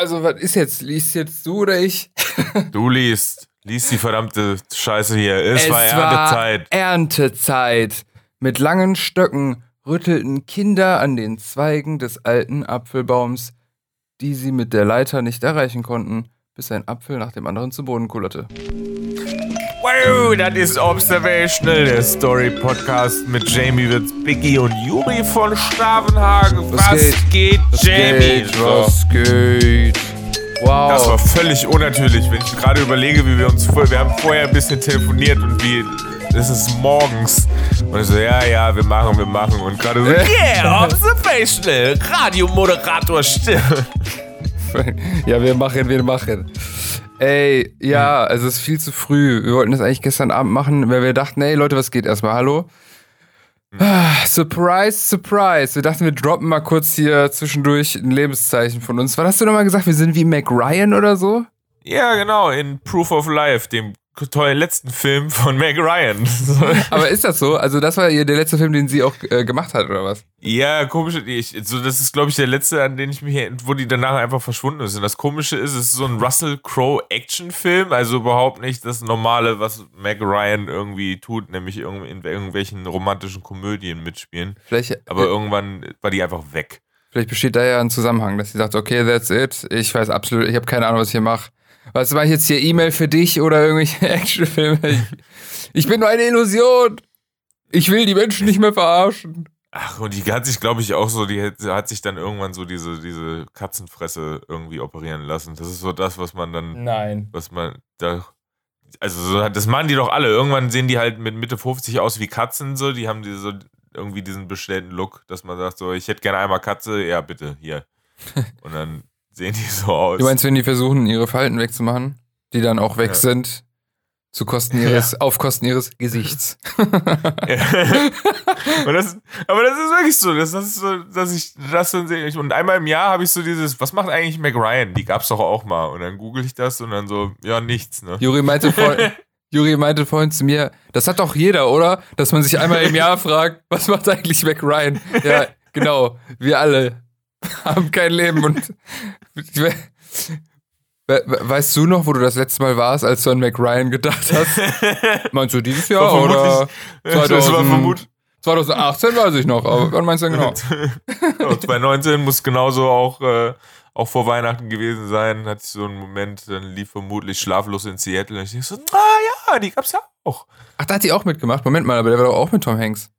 Also, was ist jetzt? Liest jetzt du oder ich? Du liest. Lies die verdammte Scheiße hier. Es, war Erntezeit. War Erntezeit. Mit langen Stöcken rüttelten Kinder an den Zweigen des alten Apfelbaums, die sie mit der Leiter nicht erreichen konnten, bis ein Apfel nach dem anderen zu Boden kullerte. Wow, das ist Observational, der Story-Podcast mit Jamie Witz, Biggie und Juri von Stavenhagen. Was, was geht, geht was Jamie? Geht, was geht? Wow. Das war völlig unnatürlich, wenn ich gerade überlege, wie wir uns vorher, wir haben vorher ein bisschen telefoniert und wie, es ist morgens. Und ich so, ja, ja, wir machen, wir machen. Und gerade so, yeah, Observational, Radiomoderator Stimme. Ja, wir machen, wir machen. Ey, ja, also es ist viel zu früh. Wir wollten das eigentlich gestern Abend machen, weil wir dachten, ey Leute, was geht erstmal? Hallo? Ah, surprise, surprise. Wir dachten, wir droppen mal kurz hier zwischendurch ein Lebenszeichen von uns. Was hast du nochmal gesagt? Wir sind wie Mac Ryan oder so? Ja, genau, in Proof of Life, dem tollen letzten Film von Meg Ryan. Aber ist das so? Also das war der letzte Film, den sie auch äh, gemacht hat, oder was? Ja, komisch. Ich, so, das ist, glaube ich, der letzte, an den ich mich, wo die danach einfach verschwunden ist. Und das Komische ist, es ist so ein Russell Crowe Actionfilm, also überhaupt nicht das Normale, was Meg Ryan irgendwie tut, nämlich in irgendwelchen romantischen Komödien mitspielen. Vielleicht, Aber äh, irgendwann war die einfach weg. Vielleicht besteht da ja ein Zusammenhang, dass sie sagt, okay, that's it. Ich weiß absolut, ich habe keine Ahnung, was ich hier mache. Was mache ich jetzt hier E-Mail für dich oder irgendwelche Actionfilme? Ich, ich bin nur eine Illusion. Ich will die Menschen nicht mehr verarschen. Ach, und die hat sich, glaube ich, auch so, die hat, hat, sich dann irgendwann so diese, diese Katzenfresse irgendwie operieren lassen. Das ist so das, was man dann. Nein. Was man da. Also, so, das machen die doch alle. Irgendwann sehen die halt mit Mitte 50 aus wie Katzen, so. Die haben diese, so irgendwie diesen bestellten Look, dass man sagt, so, ich hätte gerne einmal Katze, ja, bitte, hier. Und dann sehen die so aus. Du meinst, wenn die versuchen, ihre Falten wegzumachen, die dann auch weg ja. sind, zu Kosten ihres, ja. auf Kosten ihres Gesichts. ja. das, aber das ist wirklich so, das, das ist so, dass ich das so sehe. Und einmal im Jahr habe ich so dieses, was macht eigentlich Mac Ryan? Die gab's doch auch mal. Und dann google ich das und dann so, ja, nichts, ne? Juri meinte vorhin, Juri meinte vorhin zu mir, das hat doch jeder, oder? Dass man sich einmal im Jahr fragt, was macht eigentlich Mac Ryan? Ja, genau, wir alle. haben kein Leben und Weißt du noch, wo du das letzte Mal warst, als du an Mac Ryan gedacht hast? Meinst du dieses Jahr oder 2000, 2018 weiß ich noch, aber wann meinst du denn genau? 2019 muss genauso auch, äh, auch vor Weihnachten gewesen sein. Hatte ich so einen Moment, dann lief vermutlich schlaflos in Seattle und ich dachte so, ah ja, die gab's ja auch. Ach, da hat die auch mitgemacht. Moment mal, aber der war doch auch mit Tom Hanks.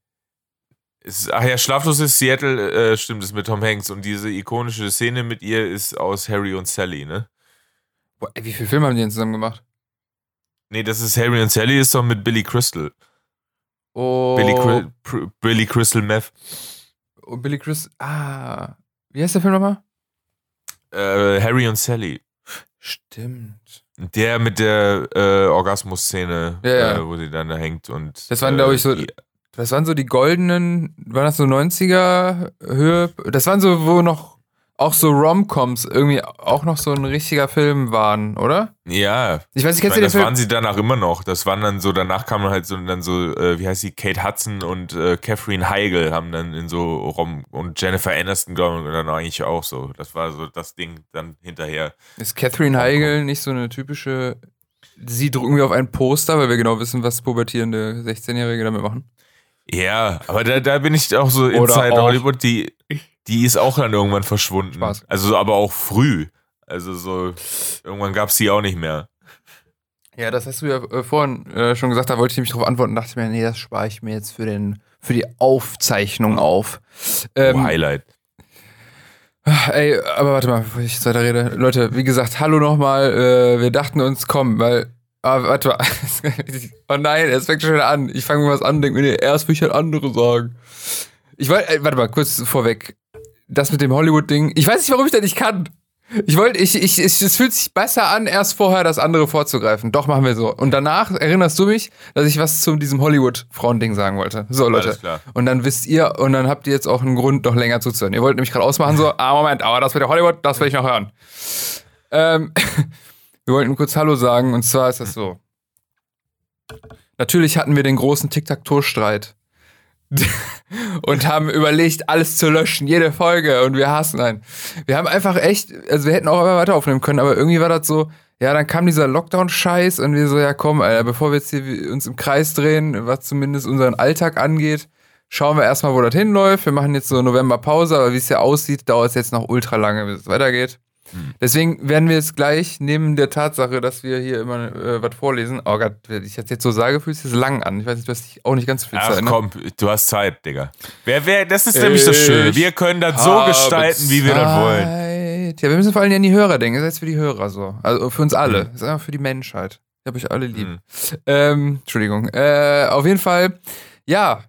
Ist, ach ja, Schlaflos ist Seattle, äh, stimmt, ist mit Tom Hanks. Und diese ikonische Szene mit ihr ist aus Harry und Sally, ne? Boah, ey, wie viele Filme haben die denn zusammen gemacht? Nee, das ist Harry und Sally, ist doch mit Billy Crystal. Oh. Billy, Cri Billy Crystal Meth. Oh, Billy Crystal. Ah. Wie heißt der Film nochmal? Äh, Harry und Sally. Stimmt. Der mit der äh, Orgasmus-Szene, ja, ja. Äh, wo sie dann da hängt und. Das waren, glaube ich, so. Die, was waren so die goldenen, waren das so 90er Höhe? Das waren so, wo noch auch so Romcoms irgendwie auch noch so ein richtiger Film waren, oder? Ja. Ich weiß nicht, kennst du Das Film? waren sie danach immer noch. Das waren dann so, danach kamen halt so, dann so, äh, wie heißt sie, Kate Hudson und äh, Catherine Heigl haben dann in so Rom und Jennifer Aniston, glaube ich, dann eigentlich auch so. Das war so das Ding dann hinterher. Ist Catherine Heigl nicht so eine typische, sie drücken wir auf ein Poster, weil wir genau wissen, was pubertierende 16-Jährige damit machen? Ja, aber da, da bin ich auch so Inside Hollywood, die, die ist auch dann irgendwann verschwunden. Spaß. Also aber auch früh. Also so, irgendwann gab es die auch nicht mehr. Ja, das hast du ja äh, vorhin äh, schon gesagt, da wollte ich nämlich darauf antworten und dachte mir, nee, das spare ich mir jetzt für, den, für die Aufzeichnung auf. Ähm, oh, Highlight. Ey, aber warte mal, bevor ich jetzt weiter rede. Leute, wie gesagt, hallo nochmal. Äh, wir dachten uns, komm, weil Ah, warte mal. Oh nein, es fängt schon wieder an. Ich fange mal was an, denke mir, nee, erst will ich halt andere sagen. Ich wollte, äh, warte mal, kurz vorweg. Das mit dem Hollywood-Ding. Ich weiß nicht, warum ich das nicht kann. Ich wollte, ich, ich, ich, es fühlt sich besser an, erst vorher das andere vorzugreifen. Doch, machen wir so. Und danach erinnerst du mich, dass ich was zu diesem Hollywood-Frauen-Ding sagen wollte. So, Leute. Alles klar. Und dann wisst ihr, und dann habt ihr jetzt auch einen Grund, noch länger zuzuhören. Ihr wollt nämlich gerade ausmachen, so, ah, Moment, aber das mit der Hollywood, das will ich noch hören. Ähm, Wir wollten kurz Hallo sagen und zwar ist das so. Natürlich hatten wir den großen Tic-Tac-Toe-Streit und haben überlegt, alles zu löschen, jede Folge und wir hassen einen. Wir haben einfach echt, also wir hätten auch immer weiter aufnehmen können, aber irgendwie war das so, ja, dann kam dieser Lockdown-Scheiß und wir so, ja komm, Alter, bevor wir jetzt hier uns im Kreis drehen, was zumindest unseren Alltag angeht, schauen wir erstmal, wo das hinläuft. Wir machen jetzt so November-Pause, aber wie es ja aussieht, dauert es jetzt noch ultra lange, bis es weitergeht. Deswegen werden wir es gleich neben der Tatsache, dass wir hier immer äh, was vorlesen. Oh Gott, wenn ich das jetzt so sage, fühlt sich das lang an. Ich weiß nicht, du hast auch nicht ganz so viel Ach Zeit. Ne? komm, du hast Zeit, Digga. Wer, wer, das ist nämlich das Schöne. Wir können das so gestalten, wie wir das wollen. Zeit. Ja, wir müssen vor allem an die Hörer denken. Das ist jetzt für die Hörer so. Also für uns alle. Das ist einfach für die Menschheit. Ich habe euch alle lieb. Mhm. Ähm, Entschuldigung. Äh, auf jeden Fall, ja.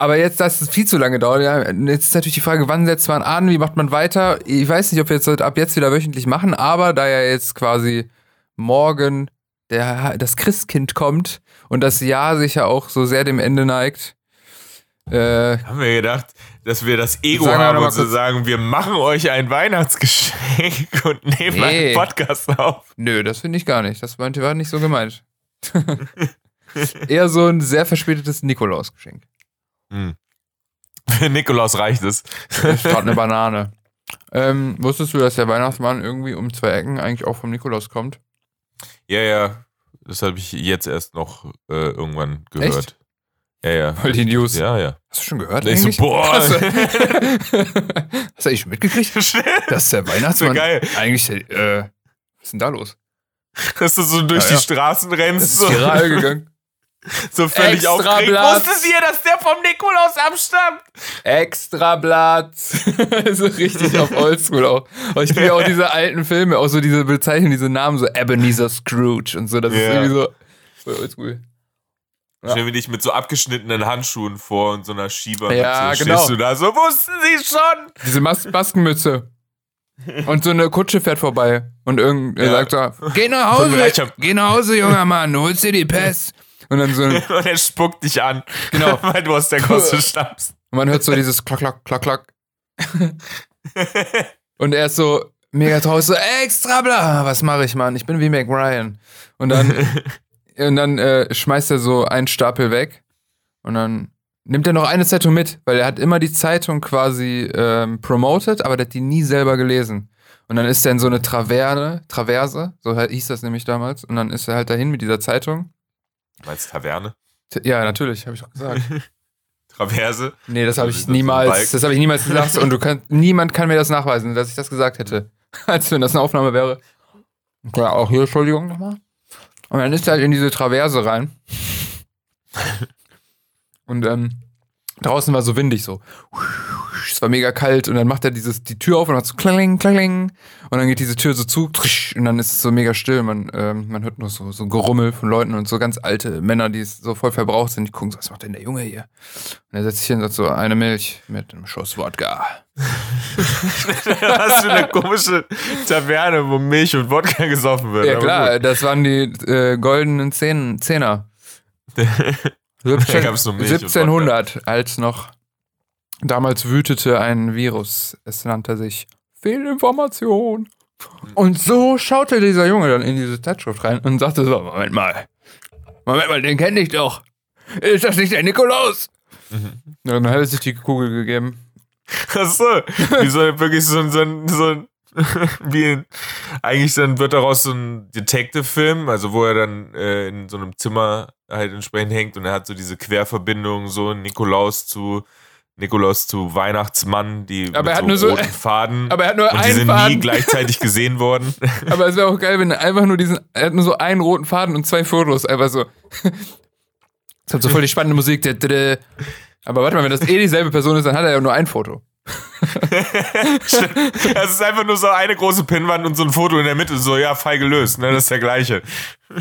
Aber jetzt, dass es viel zu lange dauert, ja, jetzt ist natürlich die Frage, wann setzt man an, wie macht man weiter? Ich weiß nicht, ob wir jetzt ab jetzt wieder wöchentlich machen, aber da ja jetzt quasi morgen der, das Christkind kommt und das Jahr sich ja auch so sehr dem Ende neigt, äh, Haben wir gedacht, dass wir das Ego Sagen wir haben und zu kurz- sagen, wir machen euch ein Weihnachtsgeschenk und nehmen Nee. einen Podcast auf. Nö, das finde ich gar nicht. Das meinte war nicht so gemeint. Eher so ein sehr verspätetes Nikolausgeschenk. Für Nikolaus reicht es. Statt eine Banane. Ähm, wusstest du, dass der Weihnachtsmann irgendwie um zwei Ecken eigentlich auch vom Nikolaus kommt? Ja, ja. Das habe ich jetzt erst noch äh, irgendwann gehört. Echt? Ja, ja. Voll die News. Ja, ja. Hast du schon gehört? Ich so, eigentlich? boah. Hast du, hast du eigentlich schon mitgekriegt? Dass der Weihnachtsmann geil. eigentlich, äh, was ist denn da los? Dass du so durch Ja, die ja. Straßen Das rennst, ist so, gegangen. So völlig Extra aufgeregt. Blatt. Wusstet ihr, dass der vom Nikolaus abstammt? Extrablatt. so richtig auf Oldschool auch. Aber ich liebe auch diese alten Filme, auch so diese Bezeichnungen, diese Namen, so Ebenezer Scrooge und so. Das ist Ja. irgendwie so voll oldschool. Ja. Stell mir dich mit so abgeschnittenen Handschuhen vor und so einer Schieber. Ja, so, genau. Stehst du da so, wussten sie schon? Diese Mas Maskenmütze. Und so eine Kutsche fährt vorbei. Und irgendwer Ja. sagt so, geh nach Hause, geh nach Hause, junger Mann, holst dir die Pest. Und dann so, und Und er spuckt dich an. Genau. Weil du aus der Koste stammst. man hört so dieses Klack, Klack, Klack, Klack. Und er ist so mega traurig, so extra bla, was mache ich, Mann? Ich bin wie Mac Ryan. Und dann, und dann äh, schmeißt er so einen Stapel weg und dann nimmt er noch eine Zeitung mit, weil er hat immer die Zeitung quasi ähm, promoted, aber der hat die nie selber gelesen. Und dann ist er in so eine Traverne, Traverse, so hieß das nämlich damals, und dann ist er halt dahin mit dieser Zeitung. Meinst Taverne? Ja, natürlich, habe ich auch gesagt. Traverse? Nee, das habe Also ich niemals, das habe ich niemals gesagt und du kannst, niemand kann mir das nachweisen, dass ich das gesagt hätte. Als wenn das eine Aufnahme wäre. Ja, auch hier, Entschuldigung nochmal. Und dann ist er halt in diese Traverse rein. Und ähm, draußen war so windig so. Es war mega kalt und dann macht er dieses, die Tür auf und hat so kling, kling. Und dann geht diese Tür so zu und dann ist es so mega still. Man, ähm, man hört nur so, so ein Gerummel von Leuten und so ganz alte Männer, die so voll verbraucht sind. Die gucken so, was macht denn der Junge hier? Und er setzt sich hin und sagt so, eine Milch mit einem Schuss Wodka. Was für eine komische Taverne, wo Milch und Wodka gesoffen wird. Ja klar, das waren die äh, goldenen Zehn, Zehner. gut. 17, Da gab's nur Milch und 1700, als noch damals wütete ein Virus. Es nannte sich Fehlinformation. Und so schaute dieser Junge dann in diese Zeitschrift rein und sagte so, Moment mal, Moment mal, den kenne ich doch. Ist das nicht der Nikolaus? Mhm. Dann hat er sich die Kugel gegeben. Achso, wie so wirklich so ein, so ein, so ein wie eigentlich dann wird daraus so ein Detective-Film, also wo er dann äh, in so einem Zimmer halt entsprechend hängt und er hat so diese Querverbindung, so Nikolaus zu Nikolaus zu Weihnachtsmann, die Aber mit er hat so nur so- roten Faden aber er hat nur und die einen sind nie Faden. gleichzeitig gesehen worden. Aber es wäre auch geil, wenn er einfach nur diesen, er hat nur so einen roten Faden und zwei Fotos, einfach so. Das hat so voll die spannende Musik. der- der. Aber warte mal, wenn das eh dieselbe Person ist, dann hat er ja nur ein Foto. Es ist einfach nur so eine große Pinnwand und so ein Foto in der Mitte, so ja, Fall gelöst, ne, das ist der gleiche.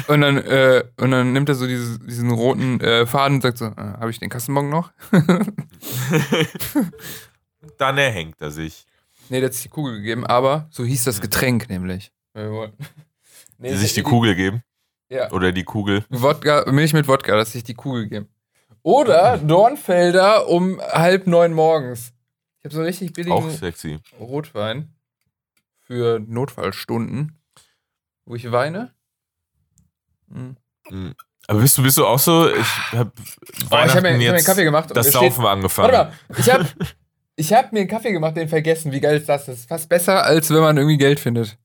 Und dann, äh, und dann nimmt er so dieses, diesen roten äh, Faden und sagt so, äh, habe ich den Kassenbon noch? Dann erhängt er sich. nee, der hat sich die Kugel gegeben, aber so hieß das Getränk nämlich. Nee, Die sich die Kugel geben. Ja. Oder die Kugel. Wodka, Milch mit Wodka, dass sich die Kugel geben. Oder Dornfelder um halb neun morgens. Ich habe so einen richtig billigen Auch sexy. Rotwein für Notfallstunden, wo ich weine. Hm. Mhm. Aber bist du, bist du auch so? Ich habe oh, hab mir, hab mir einen Kaffee gemacht. Das Saufen steht, angefangen. Warte mal, ich habe ich hab mir einen Kaffee gemacht, den vergessen. Wie geil ist das? Das ist fast besser, als wenn man irgendwie Geld findet.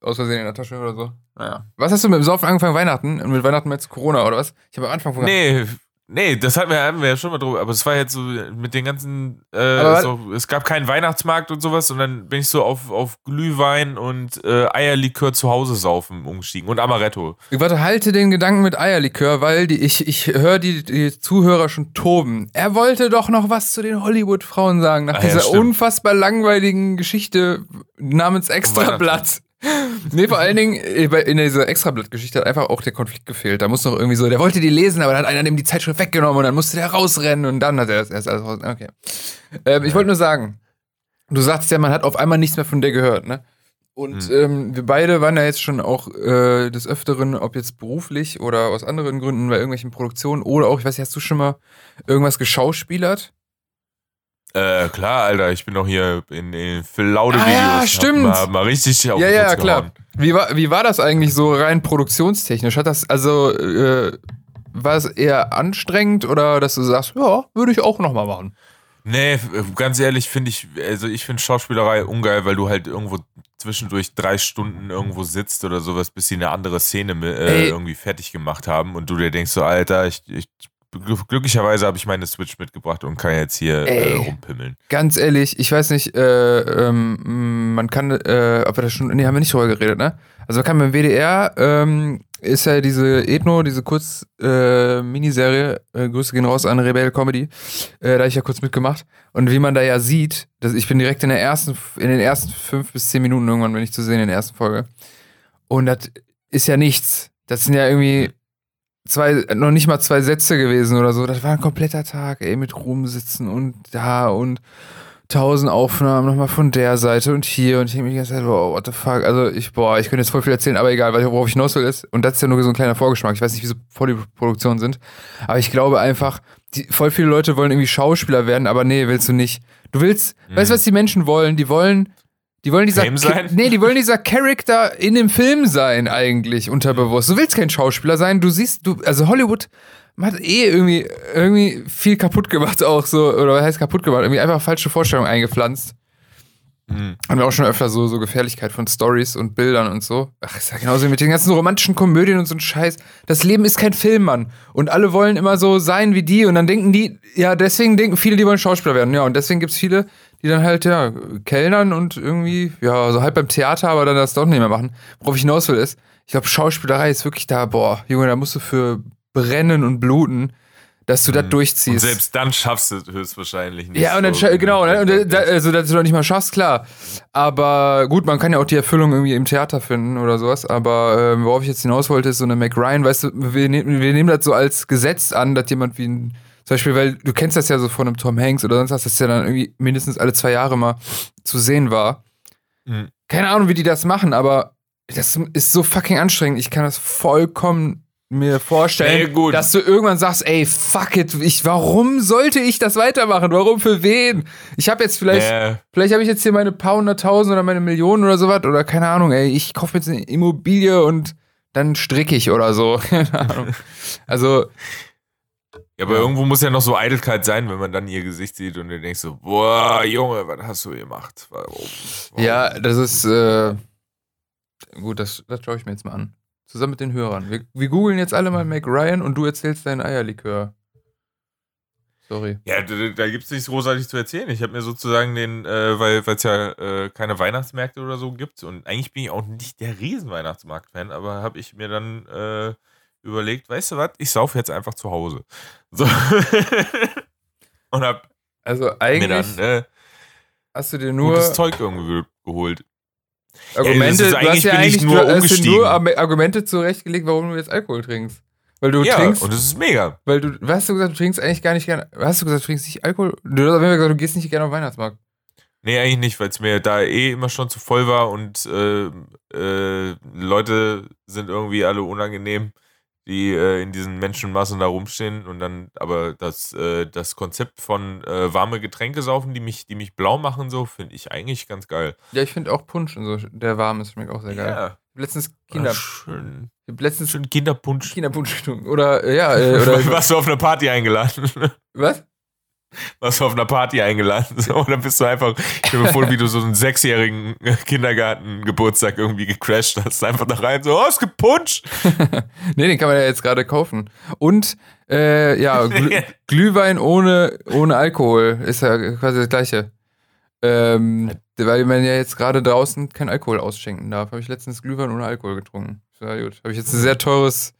Aus Versehen in der Tasche oder so. Naja. Was hast du mit dem Saufen angefangen? Weihnachten? Und mit Weihnachten jetzt Corona oder was? Ich habe am Anfang von. Nee, Nee, das hatten wir, hatten wir ja schon mal drüber, aber es war jetzt so mit den ganzen, äh, so, es gab keinen Weihnachtsmarkt und sowas und dann bin ich so auf, auf Glühwein und äh, Eierlikör zu Hause saufen umgestiegen und Amaretto. Ich warte, halte den Gedanken mit Eierlikör, weil die, ich, ich höre die, die Zuhörer schon toben. Er wollte doch noch was zu den Hollywood-Frauen sagen, nach ah, dieser ja, unfassbar langweiligen Geschichte namens Extrablatt nee, vor allen Dingen in dieser Extrablatt-Geschichte hat einfach auch der Konflikt gefehlt. Da muss noch irgendwie so, der wollte die lesen, aber dann hat einer dem die Zeitschrift weggenommen und dann musste der rausrennen und dann hat er das erst alles raus. Okay. Ähm, ich wollte nur sagen, du sagst ja, man hat auf einmal nichts mehr von der gehört, ne? Und mhm. ähm, wir beide waren ja jetzt schon auch äh, des Öfteren, ob jetzt beruflich oder aus anderen Gründen bei irgendwelchen Produktionen oder auch, ich weiß nicht, hast du schon mal irgendwas geschauspielert? Äh, klar, Alter, ich bin doch hier in den Phil Laude-Videos. Ah, ja, stimmt. Mal, mal, richtig auf Ja, ja, klar. Wie war, wie war das eigentlich so rein produktionstechnisch? Hat das, also, äh, war es eher anstrengend oder dass du sagst, ja, würde ich auch nochmal machen? Nee, ganz ehrlich finde ich, also ich finde Schauspielerei ungeil, weil du halt irgendwo zwischendurch drei Stunden irgendwo sitzt oder sowas, bis sie eine andere Szene äh, irgendwie fertig gemacht haben und du dir denkst so, Alter, ich, ich glücklicherweise habe ich meine Switch mitgebracht und kann jetzt hier äh, rumpimmeln. Ganz ehrlich, ich weiß nicht, äh, ähm, man kann, äh, ob wir das schon, nee, haben wir nicht drüber geredet, ne? Also man kann beim WDR, ähm, ist ja diese Ethno, diese Kurz-Miniserie, äh, äh, Grüße gehen raus an Rebell Comedy, äh, da habe ich ja kurz mitgemacht. Und wie man da ja sieht, dass ich bin direkt in der ersten, in den ersten fünf bis zehn Minuten irgendwann, wenn ich zu sehen in der ersten Folge. Und das ist ja nichts. Das sind ja irgendwie zwei, noch nicht mal zwei Sätze gewesen oder so. Das war ein kompletter Tag, ey, mit rumsitzen und da und tausend Aufnahmen nochmal von der Seite und hier und ich denke mir die ganze Zeit, wow, what the fuck. Also ich, boah, ich könnte jetzt voll viel erzählen, aber egal, worauf ich hinaus will ist, und das ist ja nur so ein kleiner Vorgeschmack, ich weiß nicht, wie so voll die Produktionen sind, aber ich glaube einfach, die, voll viele Leute wollen irgendwie Schauspieler werden, aber nee, willst du nicht. Du willst, mhm. weißt du, was die Menschen wollen? Die wollen die wollen dieser Fame sein? Nee, die wollen dieser Charakter in dem Film sein, eigentlich, unterbewusst. Du willst kein Schauspieler sein, du siehst, du, also Hollywood hat eh irgendwie, irgendwie viel kaputt gemacht, auch so, oder was heißt kaputt gemacht? Irgendwie einfach falsche Vorstellungen eingepflanzt. Mhm. Haben wir auch schon öfter so, so Gefährlichkeit von Stories und Bildern und so. Ach, ist ja genauso wie mit den ganzen romantischen Komödien und so ein Scheiß. Das Leben ist kein Film, Mann. Und alle wollen immer so sein wie die und dann denken die, ja, deswegen denken viele, die wollen Schauspieler werden. Ja, und deswegen gibt es viele, die dann halt, ja, kellnern und irgendwie, ja, so halt beim Theater, aber dann das doch nicht mehr machen. Worauf ich hinaus will ist, ich glaube, Schauspielerei ist wirklich da, boah, Junge, da musst du für brennen und bluten, dass du mhm. das durchziehst. Und selbst dann schaffst du es höchstwahrscheinlich nicht. Ja, und dann, so genau, ne? und, da, also, dass du noch nicht mal schaffst, klar. Aber gut, man kann ja auch die Erfüllung irgendwie im Theater finden oder sowas. Aber äh, worauf ich jetzt hinaus wollte, ist so eine Mac Ryan, weißt du, wir, ne wir nehmen das so als Gesetz an, dass jemand wie ein zum Beispiel, weil du kennst das ja so von einem Tom Hanks oder sonst was, das ja dann irgendwie mindestens alle zwei Jahre mal zu sehen war. Mhm. Keine Ahnung, wie die das machen, aber das ist so fucking anstrengend. Ich kann das vollkommen mir vorstellen, hey, dass du irgendwann sagst, ey, fuck it, ich, warum sollte ich das weitermachen? Warum für wen? Ich habe jetzt vielleicht, yeah. vielleicht habe ich jetzt hier meine paar hunderttausend oder meine Millionen oder sowas oder keine Ahnung, ey, ich kaufe jetzt eine Immobilie und dann stricke ich oder so. Keine Ahnung. Also, ja, aber ja. irgendwo muss ja noch so Eitelkeit sein, wenn man dann ihr Gesicht sieht und du denkst so, boah, Junge, was hast du gemacht? Warum? Warum? Ja, das ist, äh, gut, das, das schaue ich mir jetzt mal an. Zusammen mit den Hörern. Wir, wir googeln jetzt alle mal Mac Ryan und du erzählst deinen Eierlikör. Sorry. Ja, da, da gibt es nichts großartig zu erzählen. Ich habe mir sozusagen den, äh, weil es ja äh, keine Weihnachtsmärkte oder so gibt und eigentlich bin ich auch nicht der Riesen-Weihnachtsmarkt-Fan, aber habe ich mir dann äh, überlegt, weißt du was, ich saufe jetzt einfach zu Hause. So. und hab also eigentlich dann, äh, hast du dir nur gutes Zeug irgendwie geholt. Argumente, ja, du hast ja eigentlich nur, du hast nur Argumente zurechtgelegt, warum du jetzt Alkohol trinkst. Weil du ja, trinkst. Und das ist mega. Weil du, was hast du gesagt, du trinkst eigentlich gar nicht gerne. Hast du gesagt, du trinkst nicht Alkohol? Du hast gesagt, du gehst nicht gerne auf den Weihnachtsmarkt. Nee, eigentlich nicht, weil es mir da eh immer schon zu voll war und äh, äh, Leute sind irgendwie alle unangenehm die äh, in diesen Menschenmassen da rumstehen und dann, aber das, äh, das Konzept von äh, warme Getränke saufen, die mich, die mich blau machen, so, finde ich eigentlich ganz geil. Ja, ich finde auch Punsch und so, der warm ist, schmeckt auch sehr geil. Ja. letztens Kinder. Schön. Ich hab letztens Schön Kinderpunsch. Kinderpunsch getrunken. Oder, äh, ja, äh, oder. Warst du auf einer Party eingeladen? was? Warst du auf einer Party eingeladen? So, oder bist du einfach, ich mir vor, wie du so einen sechsjährigen Kindergarten-Geburtstag irgendwie gecrashed hast. Einfach da rein, so, oh, gibt Punsch. nee, den kann man ja jetzt gerade kaufen. Und, äh, ja, Glüh Glühwein ohne, ohne Alkohol ist ja quasi das Gleiche. Ähm, weil man ja jetzt gerade draußen kein Alkohol ausschenken darf. Habe ich letztens Glühwein ohne Alkohol getrunken. Ja, gut. Habe ich jetzt ein sehr teures,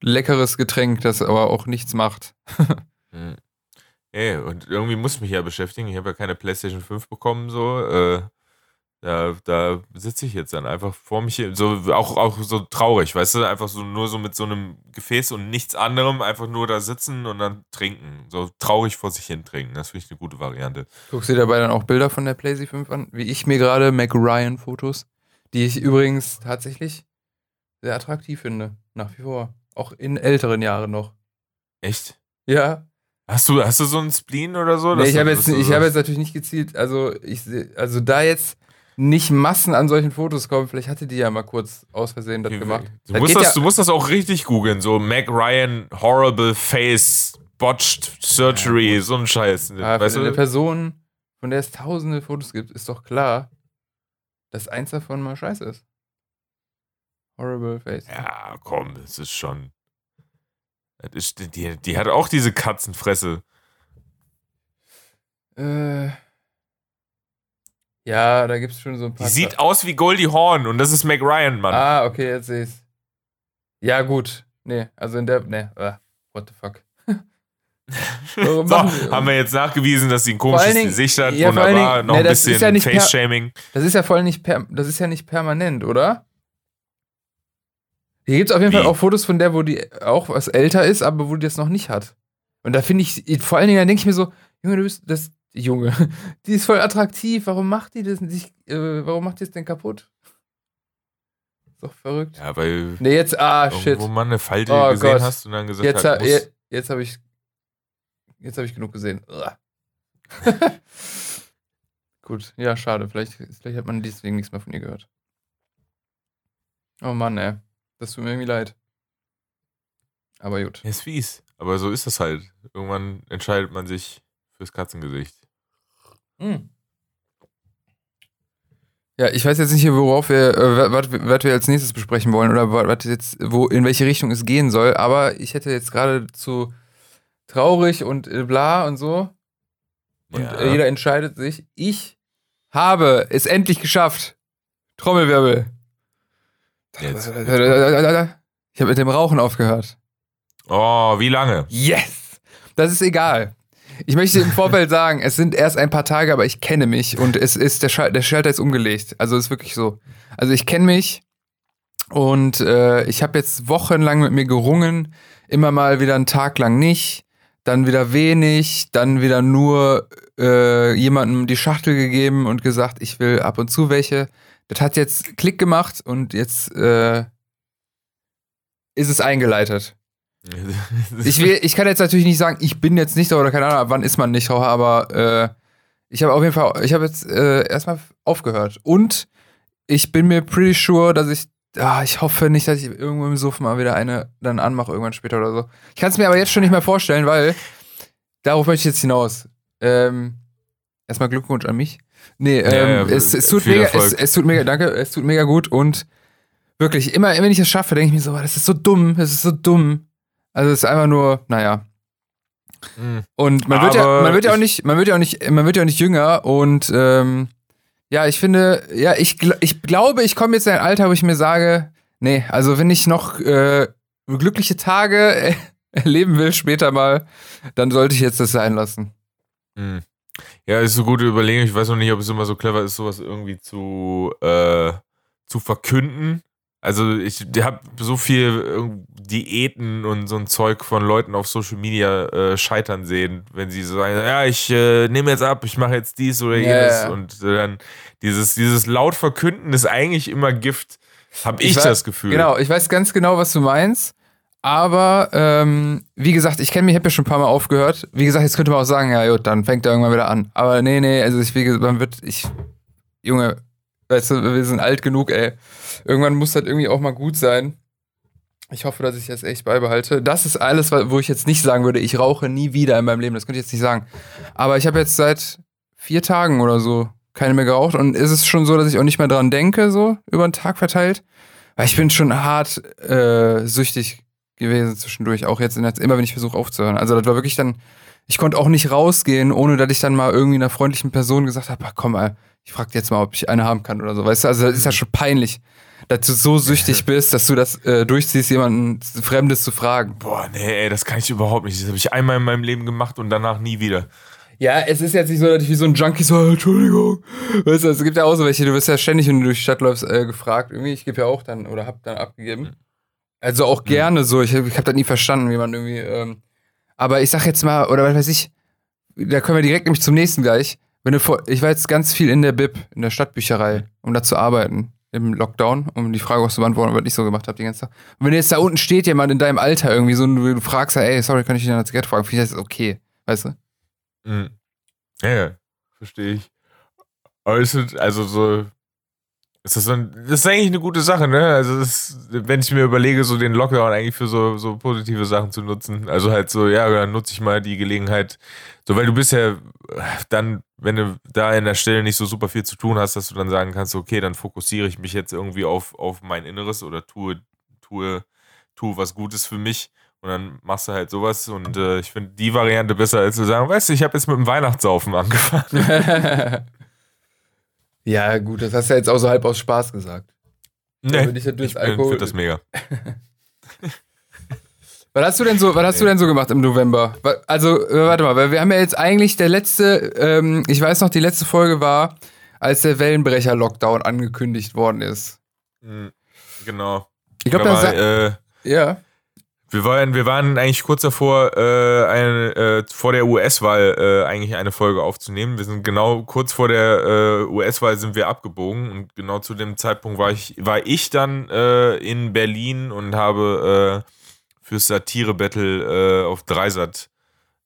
leckeres Getränk, das aber auch nichts macht. Ey, und irgendwie muss ich mich ja beschäftigen. Ich habe ja keine PlayStation 5 bekommen, so. Äh, da, da sitze ich jetzt dann einfach vor mich, hier, so auch, auch so traurig, weißt du, einfach so nur so mit so einem Gefäß und nichts anderem, einfach nur da sitzen und dann trinken. So traurig vor sich hin trinken. Das finde ich eine gute Variante. Guckst du dir dabei dann auch Bilder von der PlayStation 5 an? Wie ich mir gerade Mac Ryan-Fotos, die ich übrigens tatsächlich sehr attraktiv finde. Nach wie vor. Auch in älteren Jahren noch. Echt? Ja. Hast du, hast du so einen Spleen oder so? Nee, ich du- habe jetzt, du ich habe jetzt natürlich nicht gezielt, also ich also da jetzt nicht Massen an solchen Fotos kommen, vielleicht hatte die ja mal kurz aus Versehen das gemacht. Du Das musst, das, ja, du musst das auch richtig googeln. So Mac Ryan, Horrible Face, Botched Surgery, so ein Scheiß. ah, weißt für eine du? Person, von der es tausende Fotos gibt, ist doch klar, dass eins davon mal scheiße ist. Horrible Face. Ja, komm, das ist schon. Die, die hat auch diese Katzenfresse. Äh, ja, da gibt es schon so ein Die paar. sieht aus wie Goldie Horn und das ist Mac Ryan, Mann. Ah, okay, jetzt sehe ich's. Ja, gut. Nee, also in der. Nee, ah, what the fuck. Warum so, wir- haben wir jetzt nachgewiesen, dass sie ein komisches Dingen- Gesicht hat. ja, Wunderbar. Dingen- Noch ne, ein das ist bisschen ja Face-Shaming. Das ist ja voll nicht per, das ist ja nicht permanent, oder? Hier gibt es auf jeden Wie? Fall auch Fotos von der, wo die auch was älter ist, aber wo die das noch nicht hat. Und da finde ich, vor allen Dingen, da denke ich mir so, Junge, du bist, das, Junge, die ist voll attraktiv, warum macht die das nicht, äh, warum macht die das denn kaputt? Ist doch verrückt. Ja, weil Nee, jetzt, ah, shit. irgendwo mal eine Falte Oh gesehen Gott. hast und dann gesagt Jetzt, hat, ha- muss, je- jetzt habe ich, jetzt habe ich genug gesehen. Gut, ja, schade. Vielleicht, vielleicht hat man deswegen nichts mehr von ihr gehört. Oh Mann, ey. Das tut mir irgendwie leid. Aber gut. Ja, ist fies. Aber so ist das halt. Irgendwann entscheidet man sich fürs Katzengesicht. Hm. Ja, ich weiß jetzt nicht, worauf wir, äh, was, wir als nächstes besprechen wollen oder was jetzt, wo, in welche Richtung es gehen soll, aber ich hätte jetzt gerade zu traurig und äh, bla und so. Und Ja. äh, jeder entscheidet sich. Ich habe es endlich geschafft. Trommelwirbel. Jetzt. Ich habe mit dem Rauchen aufgehört. Oh, wie lange? Yes! Das ist egal. Ich möchte im Vorfeld sagen, es sind erst ein paar Tage, aber ich kenne mich und es ist der, Schal der Schalter ist umgelegt. Also ist wirklich so. Also ich kenne mich und äh, ich habe jetzt wochenlang mit mir gerungen, immer mal wieder einen Tag lang nicht, dann wieder wenig, dann wieder nur äh, jemandem die Schachtel gegeben und gesagt, ich will ab und zu welche. Das hat jetzt Klick gemacht und jetzt äh, ist es eingeleitet. Ich, will, ich kann jetzt natürlich nicht sagen, ich bin jetzt nicht oder keine Ahnung, wann ist man nicht Raucher, aber äh, ich habe auf jeden Fall, ich habe jetzt äh, erstmal aufgehört. Und ich bin mir pretty sure, dass ich, ah, ich hoffe nicht, dass ich irgendwo im Suff mal wieder eine dann anmache, irgendwann später oder so. Ich kann es mir aber jetzt schon nicht mehr vorstellen, weil darauf möchte ich jetzt hinaus. Ähm, erstmal Glückwunsch an mich. Nee, ähm, Ja, ja, es, es tut mega, es, es tut mega, danke, es tut mega gut und wirklich, immer, wenn ich es schaffe, denke ich mir so, das ist so dumm, das ist so dumm. Also es ist einfach nur, naja. Hm. Und man wird ja, man wird ja auch ich- nicht, man wird ja auch nicht, man wird ja auch nicht jünger und ähm, ja, ich finde, ja, ich, ich glaube, ich komme jetzt in ein Alter, wo ich mir sage, nee, also wenn ich noch äh, glückliche Tage erleben will später mal, dann sollte ich jetzt das sein lassen. Hm. Ja, ist eine gute Überlegung. Ich weiß noch nicht, ob es immer so clever ist, sowas irgendwie zu, äh, zu verkünden. Also ich habe so viel Diäten und so ein Zeug von Leuten auf Social Media äh, scheitern sehen, wenn sie so sagen, ja, ich äh, nehme jetzt ab, ich mache jetzt dies oder jenes. ja. Und äh, dann dieses, dieses laut verkünden ist eigentlich immer Gift, habe ich, Ich weiß- das Gefühl. Genau, ich weiß ganz genau, was du meinst. Aber ähm, wie gesagt, ich kenne mich, ich habe ja schon ein paar Mal aufgehört. Wie gesagt, jetzt könnte man auch sagen, ja gut, dann fängt er irgendwann wieder an. Aber nee, nee, also ich, wie gesagt, man wird, ich, Junge, Weißt du, wir sind alt genug, ey. Irgendwann muss das irgendwie auch mal gut sein. Ich hoffe, dass ich das echt beibehalte. Das ist alles, wo ich jetzt nicht sagen würde, ich rauche nie wieder in meinem Leben. Das könnte ich jetzt nicht sagen. Aber ich habe jetzt seit vier Tagen oder so keine mehr geraucht und ist es schon so, dass ich auch nicht mehr dran denke, so über den Tag verteilt. Weil ich bin schon hart äh, süchtig gewesen zwischendurch, auch jetzt, der, immer wenn ich versuche aufzuhören. Also das war wirklich dann, ich konnte auch nicht rausgehen, ohne dass ich dann mal irgendwie einer freundlichen Person gesagt habe, komm mal, ich frag jetzt mal, ob ich eine haben kann oder so. Weißt du, also das ist ja schon peinlich, dass du so süchtig bist, dass du das äh, durchziehst, jemanden Fremdes zu fragen. Boah, nee, ey, das kann ich überhaupt nicht. Das habe ich einmal in meinem Leben gemacht und danach nie wieder. Ja, es ist jetzt nicht so, dass ich wie so ein Junkie so, Entschuldigung. Weißt du, es gibt ja auch so welche, du wirst ja ständig, wenn du durch die Stadt läufst, äh, gefragt. Irgendwie, ich gebe ja auch dann, oder hab dann abgegeben. Also auch gerne mhm. so. Ich, ich habe das nie verstanden, wie man irgendwie. Ähm, aber ich sag jetzt mal, oder was weiß ich, da können wir direkt nämlich zum nächsten gleich. Wenn du vor, ich war jetzt ganz viel in der Bib, in der Stadtbücherei, um da zu arbeiten im Lockdown, um die Frage was zu beantworten, was ich so gemacht habe die ganze Zeit. Und wenn jetzt da unten steht jemand in deinem Alter irgendwie so und du fragst, ey, sorry, kann ich dich nach einer Zigarette fragen? Finde ich das okay, weißt du? Mhm. Ja, ja, verstehe ich. Es, also so, ist das, ein, das ist eigentlich eine gute Sache, ne? Also, das, wenn ich mir überlege, so den Lockdown eigentlich für so, so positive Sachen zu nutzen. Also halt so, ja, dann nutze ich mal die Gelegenheit. So, weil du bist ja dann, wenn du da in der Stelle nicht so super viel zu tun hast, dass du dann sagen kannst, okay, dann fokussiere ich mich jetzt irgendwie auf, auf mein Inneres oder tue, tue, tue was Gutes für mich. Und dann machst du halt sowas und äh, ich finde die Variante besser, als zu sagen, weißt du, ich habe jetzt mit dem Weihnachtssaufen angefangen. ja, gut, das hast du ja jetzt auch so halb aus Spaß gesagt. Nee, ich, ich finde das mega. was hast du denn so, was hast du denn so gemacht im November? Also, äh, warte mal, weil wir haben ja jetzt eigentlich der letzte, ähm, ich weiß noch, die letzte Folge war, als der Wellenbrecher-Lockdown angekündigt worden ist. Hm, genau. Ich glaube, da äh, ja. Wir waren, wir waren eigentlich kurz davor, äh, eine, äh, vor der US-Wahl äh, eigentlich eine Folge aufzunehmen. Wir sind genau kurz vor der äh, US-Wahl sind wir abgebogen und genau zu dem Zeitpunkt war ich, war ich dann äh, in Berlin und habe äh, fürs Satire-Battle auf Dreisat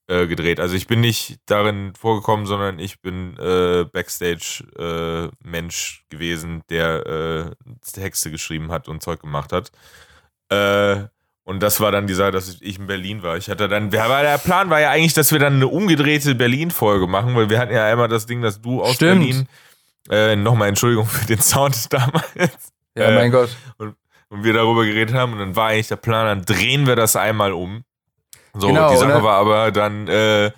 gedreht. Also ich bin nicht darin vorgekommen, sondern ich bin Backstage-Mensch gewesen, der Texte geschrieben hat und Zeug gemacht hat. Äh, und das war dann dieser, dass ich in Berlin war. Ich hatte dann, der Plan war ja eigentlich, dass wir dann eine umgedrehte Berlin-Folge machen, weil wir hatten ja einmal das Ding, dass du aus Stimmt. Berlin, äh, nochmal Entschuldigung für den Sound damals. Ja, mein äh, Gott. Und, und, wir darüber geredet haben und dann war eigentlich der Plan, dann drehen wir das einmal um. So, genau, die Sache war aber dann, äh,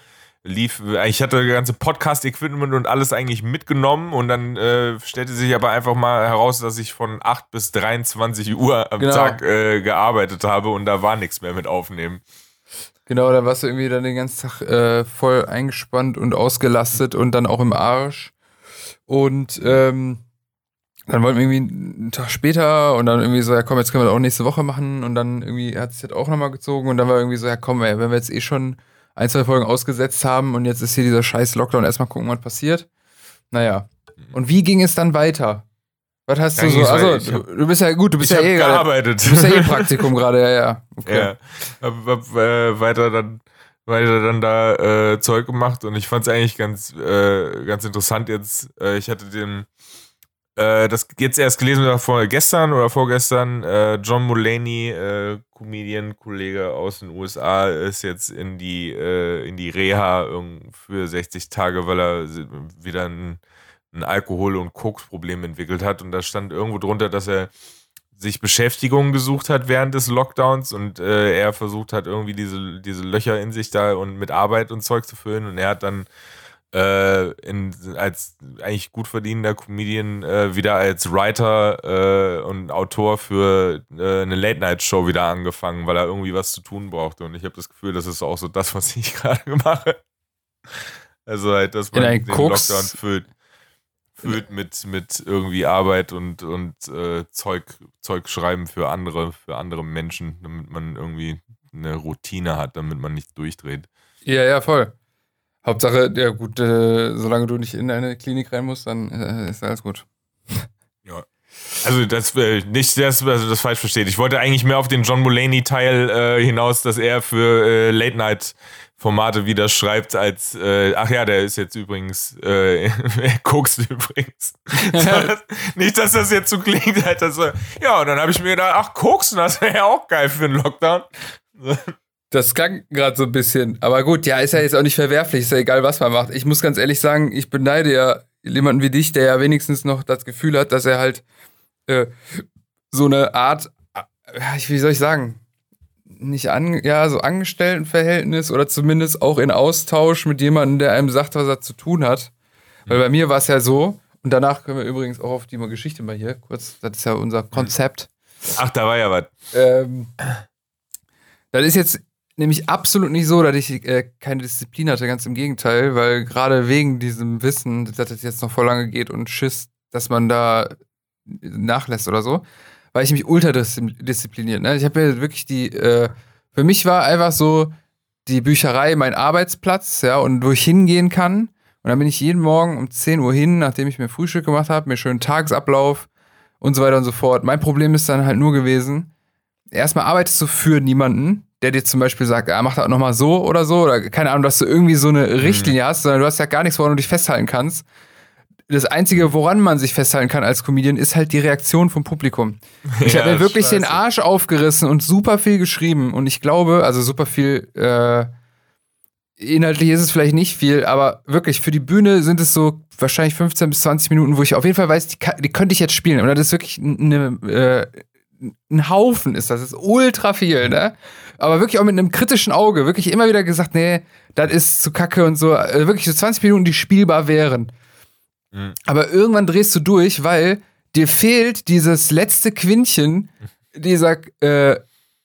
lief, ich hatte das ganze Podcast-Equipment und alles eigentlich mitgenommen und dann äh, stellte sich aber einfach mal heraus, dass ich von 8 bis 23 Uhr am genau. Tag äh, gearbeitet habe und da war nichts mehr mit aufnehmen. Genau, da warst du irgendwie dann den ganzen Tag äh, voll eingespannt und ausgelastet und dann auch im Arsch. Und ähm, dann wollten wir irgendwie einen Tag später und dann irgendwie so, ja komm, jetzt können wir das auch nächste Woche machen und dann irgendwie hat es jetzt auch nochmal gezogen und dann war irgendwie so, ja komm, ey, wenn wir jetzt eh schon ein, zwei Folgen ausgesetzt haben und jetzt ist hier dieser scheiß Lockdown. Erstmal gucken, was passiert. Naja. Und wie ging es dann weiter? Was hast dann du so? Also, du, du, bist ja gut, du bist ja eh gearbeitet. Du bist ja eh Praktikum gerade, ja, ja. Okay. Ja. Hab, hab äh, weiter dann weiter dann da äh, Zeug gemacht und ich fand es eigentlich ganz, äh, ganz interessant jetzt. Äh, ich hatte den äh, das jetzt erst gelesen vor gestern oder vorgestern. Äh, John Mulaney, äh, Comedian, Kollege aus den USA, ist jetzt in die, äh, in die Reha für 60 Tage, weil er wieder ein, ein Alkohol- und Koksproblem entwickelt hat. Und da stand irgendwo drunter, dass er sich Beschäftigung gesucht hat während des Lockdowns und äh, er versucht hat, irgendwie diese, diese Löcher in sich da und mit Arbeit und Zeug zu füllen. Und er hat dann äh, in, als eigentlich gut verdienender Comedian äh, wieder als Writer äh, und Autor für äh, eine Late-Night-Show wieder angefangen, weil er irgendwie was zu tun brauchte. Und ich habe das Gefühl, das ist auch so das, was ich gerade mache. Also halt, dass man den Koks Lockdown füllt, füllt mit, mit irgendwie Arbeit und, und äh, Zeug, Zeug schreiben für andere, für andere Menschen, damit man irgendwie eine Routine hat, damit man nicht durchdreht. Ja, ja, voll. Hauptsache, ja gut, äh, solange du nicht in eine Klinik rein musst, dann äh, ist alles gut. Ja. Also das äh, nicht das, also das falsch versteht. Ich wollte eigentlich mehr auf den John Mulaney Teil äh, hinaus, dass er für äh, Late Night Formate wieder schreibt als, äh, ach ja, der ist jetzt übrigens, äh, er guckst übrigens. nicht, dass das jetzt so klingt, halt, dass, ja, und dann habe ich mir gedacht, ach, koksen, das wäre ja auch geil für einen Lockdown. Das klang gerade so ein bisschen. Aber gut, ja, ist ja jetzt auch nicht verwerflich, ist ja egal, was man macht. Ich muss ganz ehrlich sagen, ich beneide ja jemanden wie dich, der ja wenigstens noch das Gefühl hat, dass er halt äh, so eine Art, äh, wie soll ich sagen, nicht an, ja, so Angestelltenverhältnis oder zumindest auch in Austausch mit jemandem, der einem sagt, was er zu tun hat. Weil bei mir war es ja so, und danach können wir übrigens auch auf die Geschichte mal hier kurz, das ist ja unser Konzept. Ach, da war ja was. Ähm, das ist jetzt nämlich absolut nicht so, dass ich äh, keine Disziplin hatte, ganz im Gegenteil, weil gerade wegen diesem Wissen, dass es jetzt noch vor lange geht und Schiss, dass man da nachlässt oder so, war ich mich ultra diszipliniert. Ne? Ich habe mir wirklich die, äh, für mich war einfach so die Bücherei mein Arbeitsplatz, ja, und wo ich hingehen kann. Und dann bin ich jeden Morgen um 10 Uhr hin, nachdem ich mir Frühstück gemacht habe, mir schönen Tagesablauf und so weiter und so fort. Mein Problem ist dann halt nur gewesen, erstmal arbeitest du für niemanden, der dir zum Beispiel sagt, ah, mach das nochmal so oder so, oder keine Ahnung, dass du irgendwie so eine mhm. Richtlinie hast, sondern du hast ja gar nichts, woran du dich festhalten kannst das Einzige, woran man sich festhalten kann als Comedian, ist halt die Reaktion vom Publikum. Ich ja, habe mir wirklich scheiße. den Arsch aufgerissen und super viel geschrieben. Und ich glaube, also super viel, äh, inhaltlich ist es vielleicht nicht viel, aber wirklich für die Bühne sind es so wahrscheinlich 15 bis 20 Minuten, wo ich auf jeden Fall weiß, die, die könnte ich jetzt spielen. Und das ist wirklich eine, äh, ein Haufen ist das. Das ist ultra viel, ne? Aber wirklich auch mit einem kritischen Auge. Wirklich immer wieder gesagt, nee, das ist zu kacke und so. Also wirklich so 20 Minuten, die spielbar wären. Mhm. Aber irgendwann drehst du durch, weil dir fehlt dieses letzte Quintchen, dieser äh,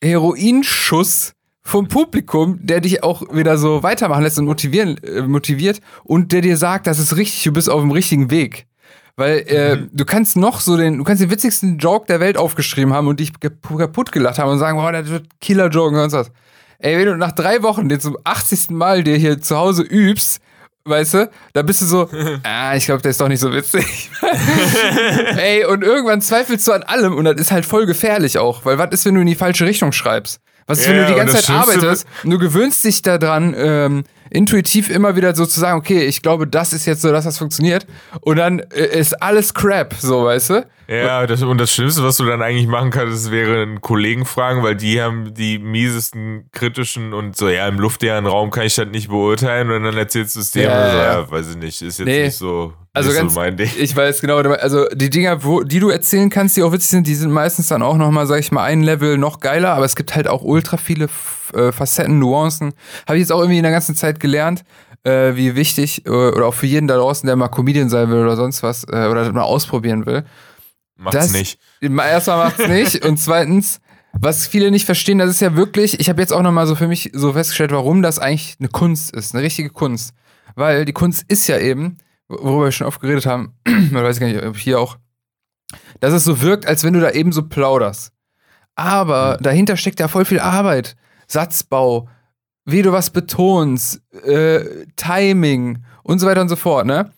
Heroinschuss vom Publikum, der dich auch wieder so weitermachen lässt und motivieren, äh, motiviert und der dir sagt, das ist richtig, du bist auf dem richtigen Weg. Weil äh, mhm. du kannst noch so den, du kannst den witzigsten Joke der Welt aufgeschrieben haben und dich kaputt gelacht haben und sagen, boah, das wird Killer-Joke und sonst was. Ey, wenn du nach drei Wochen den zum 80. Mal dir hier zu Hause übst, weißt du? Da bist du so, ah, ich glaube, der ist doch nicht so witzig. Ey, und irgendwann zweifelst du an allem und das ist halt voll gefährlich auch, weil was ist, wenn du in die falsche Richtung schreibst? Was ist, ja, wenn du die ganze Zeit arbeitest und du gewöhnst dich daran, ähm, intuitiv immer wieder so zu sagen, okay, ich glaube, das ist jetzt so, dass das funktioniert. Und dann äh, ist alles Crap, so, weißt du? Ja, das, und das Schlimmste, was du dann eigentlich machen kannst, wäre einen Kollegen fragen, weil die haben die miesesten kritischen und so, ja, im luftleeren Raum kann ich das nicht beurteilen und dann erzählst du es dem, ja, so, ja, weiß ich nicht, ist jetzt nee. nicht so. Also nicht ganz, so mein Ding. ich weiß genau, also die Dinger, wo, die du erzählen kannst, die auch witzig sind, die sind meistens dann auch nochmal, sag ich mal, ein Level noch geiler, aber es gibt halt auch ultra viele äh, Facetten, Nuancen. Habe ich jetzt auch irgendwie in der ganzen Zeit gelernt, äh, wie wichtig, äh, oder auch für jeden da draußen, der mal Comedian sein will oder sonst was, äh, oder das mal ausprobieren will. Macht's das, nicht. Erstmal macht's nicht. und zweitens, was viele nicht verstehen, das ist ja wirklich, ich habe jetzt auch nochmal so für mich so festgestellt, warum das eigentlich eine Kunst ist, eine richtige Kunst. Weil die Kunst ist ja eben, worüber wir schon oft geredet haben, man weiß gar nicht, ob hier auch, dass es so wirkt, als wenn du da eben so plauderst. Aber mhm. dahinter steckt ja voll viel Arbeit. Satzbau, wie du was betonst, äh, Timing und so weiter und so fort, ne?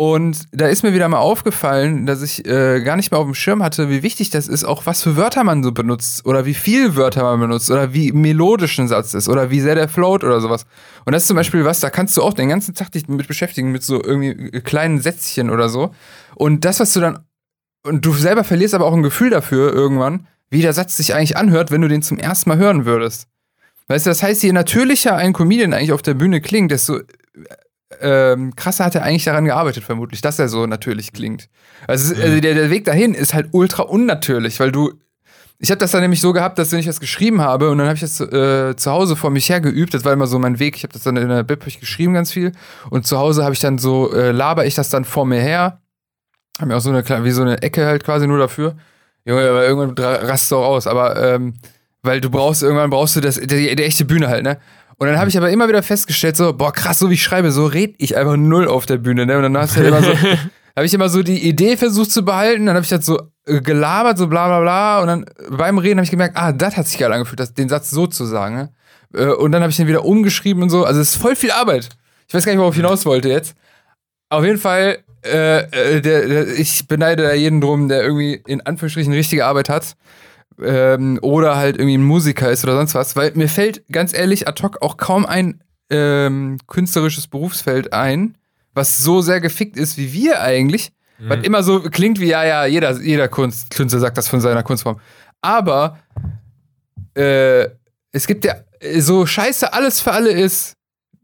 Und da ist mir wieder mal aufgefallen, dass ich äh, gar nicht mehr auf dem Schirm hatte, wie wichtig das ist, auch was für Wörter man so benutzt oder wie viel Wörter man benutzt oder wie melodisch ein Satz ist oder wie sehr der float oder sowas. Und das ist zum Beispiel was, da kannst du auch den ganzen Tag dich mit beschäftigen, mit so irgendwie kleinen Sätzchen oder so. Und das, was du dann, und du selber verlierst aber auch ein Gefühl dafür irgendwann, wie der Satz sich eigentlich anhört, wenn du den zum ersten Mal hören würdest. Weißt du, das heißt, je natürlicher ein Comedian eigentlich auf der Bühne klingt, desto ähm, krasser hat er eigentlich daran gearbeitet, vermutlich, dass er so natürlich klingt. Also, mhm. also der, der, Weg dahin ist halt ultra unnatürlich, weil du. Ich habe das dann nämlich so gehabt, dass wenn ich das geschrieben habe und dann habe ich das äh, zu Hause vor mich her geübt, das war immer so mein Weg. Ich habe das dann in der Bib geschrieben ganz viel und zu Hause habe ich dann so äh, laber ich das dann vor mir her, habe mir auch so eine wie so eine Ecke halt quasi nur dafür. Junge, aber irgendwann rast du auch aus, aber ähm, weil du brauchst, irgendwann brauchst du das, die, die echte Bühne halt, ne? Und dann habe ich aber immer wieder festgestellt, so, boah, krass, so wie ich schreibe, so red ich einfach null auf der Bühne, ne? Und dann hast du halt immer so, habe ich immer so die Idee versucht zu behalten, dann habe ich das so äh, gelabert, so bla bla bla. Und dann beim Reden habe ich gemerkt, ah, das hat sich geil angefühlt, das, den Satz so zu sagen. Ne? Äh, und dann habe ich den wieder umgeschrieben und so. Also es ist voll viel Arbeit. Ich weiß gar nicht, worauf ich hinaus wollte jetzt. Auf jeden Fall, äh, äh, der, der, ich beneide da jeden drum, der irgendwie in Anführungsstrichen richtige Arbeit hat ähm, oder halt irgendwie ein Musiker ist oder sonst was, weil mir fällt ganz ehrlich ad hoc auch kaum ein ähm, künstlerisches Berufsfeld ein, was so sehr gefickt ist wie wir eigentlich, mhm. was immer so klingt wie, ja, ja, jeder, jeder Kunst, Künstler sagt das von seiner Kunstform. Aber äh, es gibt ja so scheiße alles für alle ist,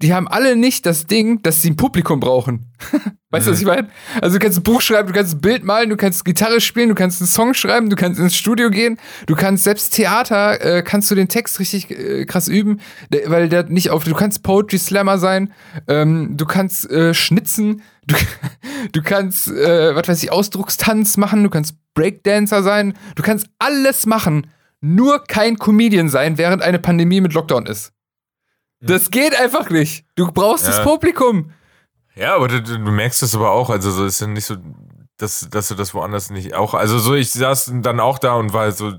die haben alle nicht das Ding, dass sie ein Publikum brauchen. weißt du, was ich meine? Also du kannst ein Buch schreiben, du kannst ein Bild malen, du kannst Gitarre spielen, du kannst einen Song schreiben, du kannst ins Studio gehen, du kannst selbst Theater, äh, kannst du den Text richtig äh, krass üben, weil der nicht auf, du kannst Poetry Slammer sein, ähm, du kannst äh, schnitzen, du, du kannst, äh, was weiß ich, Ausdruckstanz machen, du kannst Breakdancer sein, du kannst alles machen, nur kein Comedian sein, während eine Pandemie mit Lockdown ist. Das geht einfach nicht. Du brauchst ja. das Publikum. Ja, aber du, du merkst es aber auch. Also, so ist ja nicht so, dass, dass du das woanders nicht auch. Also, so, ich saß dann auch da und war so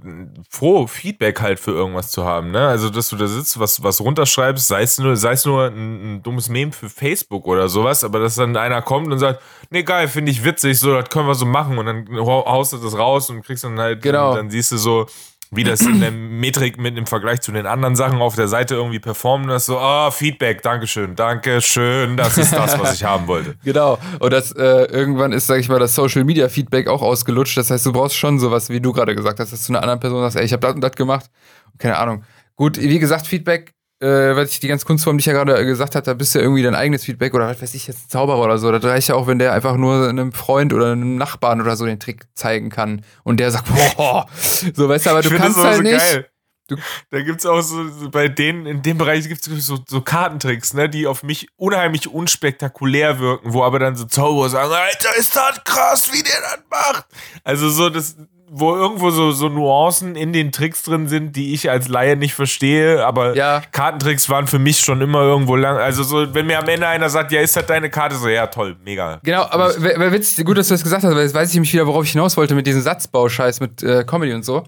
froh, Feedback halt für irgendwas zu haben. Ne? Also, dass du da sitzt, was, was runterschreibst, sei es nur, sei es nur ein, ein dummes Meme für Facebook oder sowas, aber dass dann einer kommt und sagt, nee, geil, finde ich witzig, so, das können wir so machen und dann haust du das raus und kriegst dann halt, genau. dann siehst du so, wie das in der Metrik mit im Vergleich zu den anderen Sachen auf der Seite irgendwie performen, das so, ah, oh, Feedback, Dankeschön, Dankeschön, das ist das, was ich haben wollte. Genau. Und das äh, irgendwann ist, sag ich mal, das Social Media Feedback auch ausgelutscht. Das heißt, du brauchst schon sowas, wie du gerade gesagt hast, dass du einer anderen Person sagst, ey, ich habe das und das gemacht. Keine Ahnung. Gut, wie gesagt, Feedback äh, was ich die ganze Kunstform, die ich ja gerade gesagt habe, da bist du ja irgendwie dein eigenes Feedback oder was weiß ich jetzt, Zauberer oder so. Das reicht ja auch, wenn der einfach nur einem Freund oder einem Nachbarn oder so den Trick zeigen kann und der sagt, boah, so weißt du, aber du kannst halt so nicht. Geil. Du, da gibt's auch so, so, bei denen, in dem Bereich gibt's so, so Kartentricks, ne, die auf mich unheimlich unspektakulär wirken, wo aber dann so Zauberer sagen, Alter, ist das krass, wie der das macht. Also so, das, wo irgendwo so, so Nuancen in den Tricks drin sind, die ich als Laie nicht verstehe, aber ja. Kartentricks waren für mich schon immer irgendwo lang. Also so, wenn mir am Ende einer sagt, ja, ist das deine Karte, so, ja, toll, mega. Genau, aber wer witzig, gut, dass du das gesagt hast, weil jetzt weiß ich nämlich wieder, worauf ich hinaus wollte mit diesem Satzbauscheiß, mit äh, Comedy und so.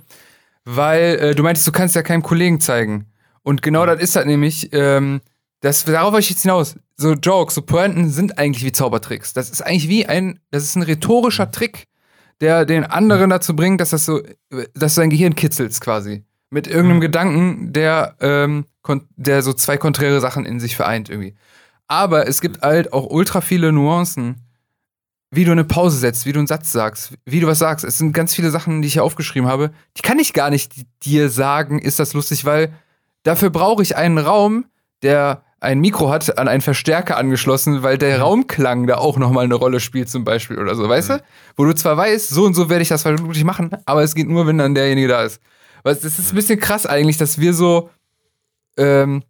Weil äh, du meintest, du kannst ja keinem Kollegen zeigen. Und genau mhm. das ist halt nämlich, ähm, das, darauf wollte ich jetzt hinaus. So Jokes, so Pointen sind eigentlich wie Zaubertricks. Das ist eigentlich wie ein, das ist ein rhetorischer. Trick der den anderen dazu bringt, dass das so, dass sein Gehirn kitzelt quasi. Mit irgendeinem mhm. Gedanken, der, ähm, der so zwei konträre Sachen in sich vereint irgendwie. Aber es gibt halt auch ultra viele Nuancen, wie du eine Pause setzt, wie du einen Satz sagst, wie du was sagst. Es sind ganz viele Sachen, die ich hier aufgeschrieben habe. Die kann ich gar nicht dir sagen, ist das lustig, weil dafür brauche ich einen Raum, der ein Mikro hat, an einen Verstärker angeschlossen, weil der mhm. Raumklang da auch nochmal eine Rolle spielt, zum Beispiel oder so, weißt mhm. du? Wo du zwar weißt, so und so werde ich das vermutlich machen, aber es geht nur, wenn dann derjenige da ist. Weil das ist ein bisschen krass eigentlich, dass wir so, ähm,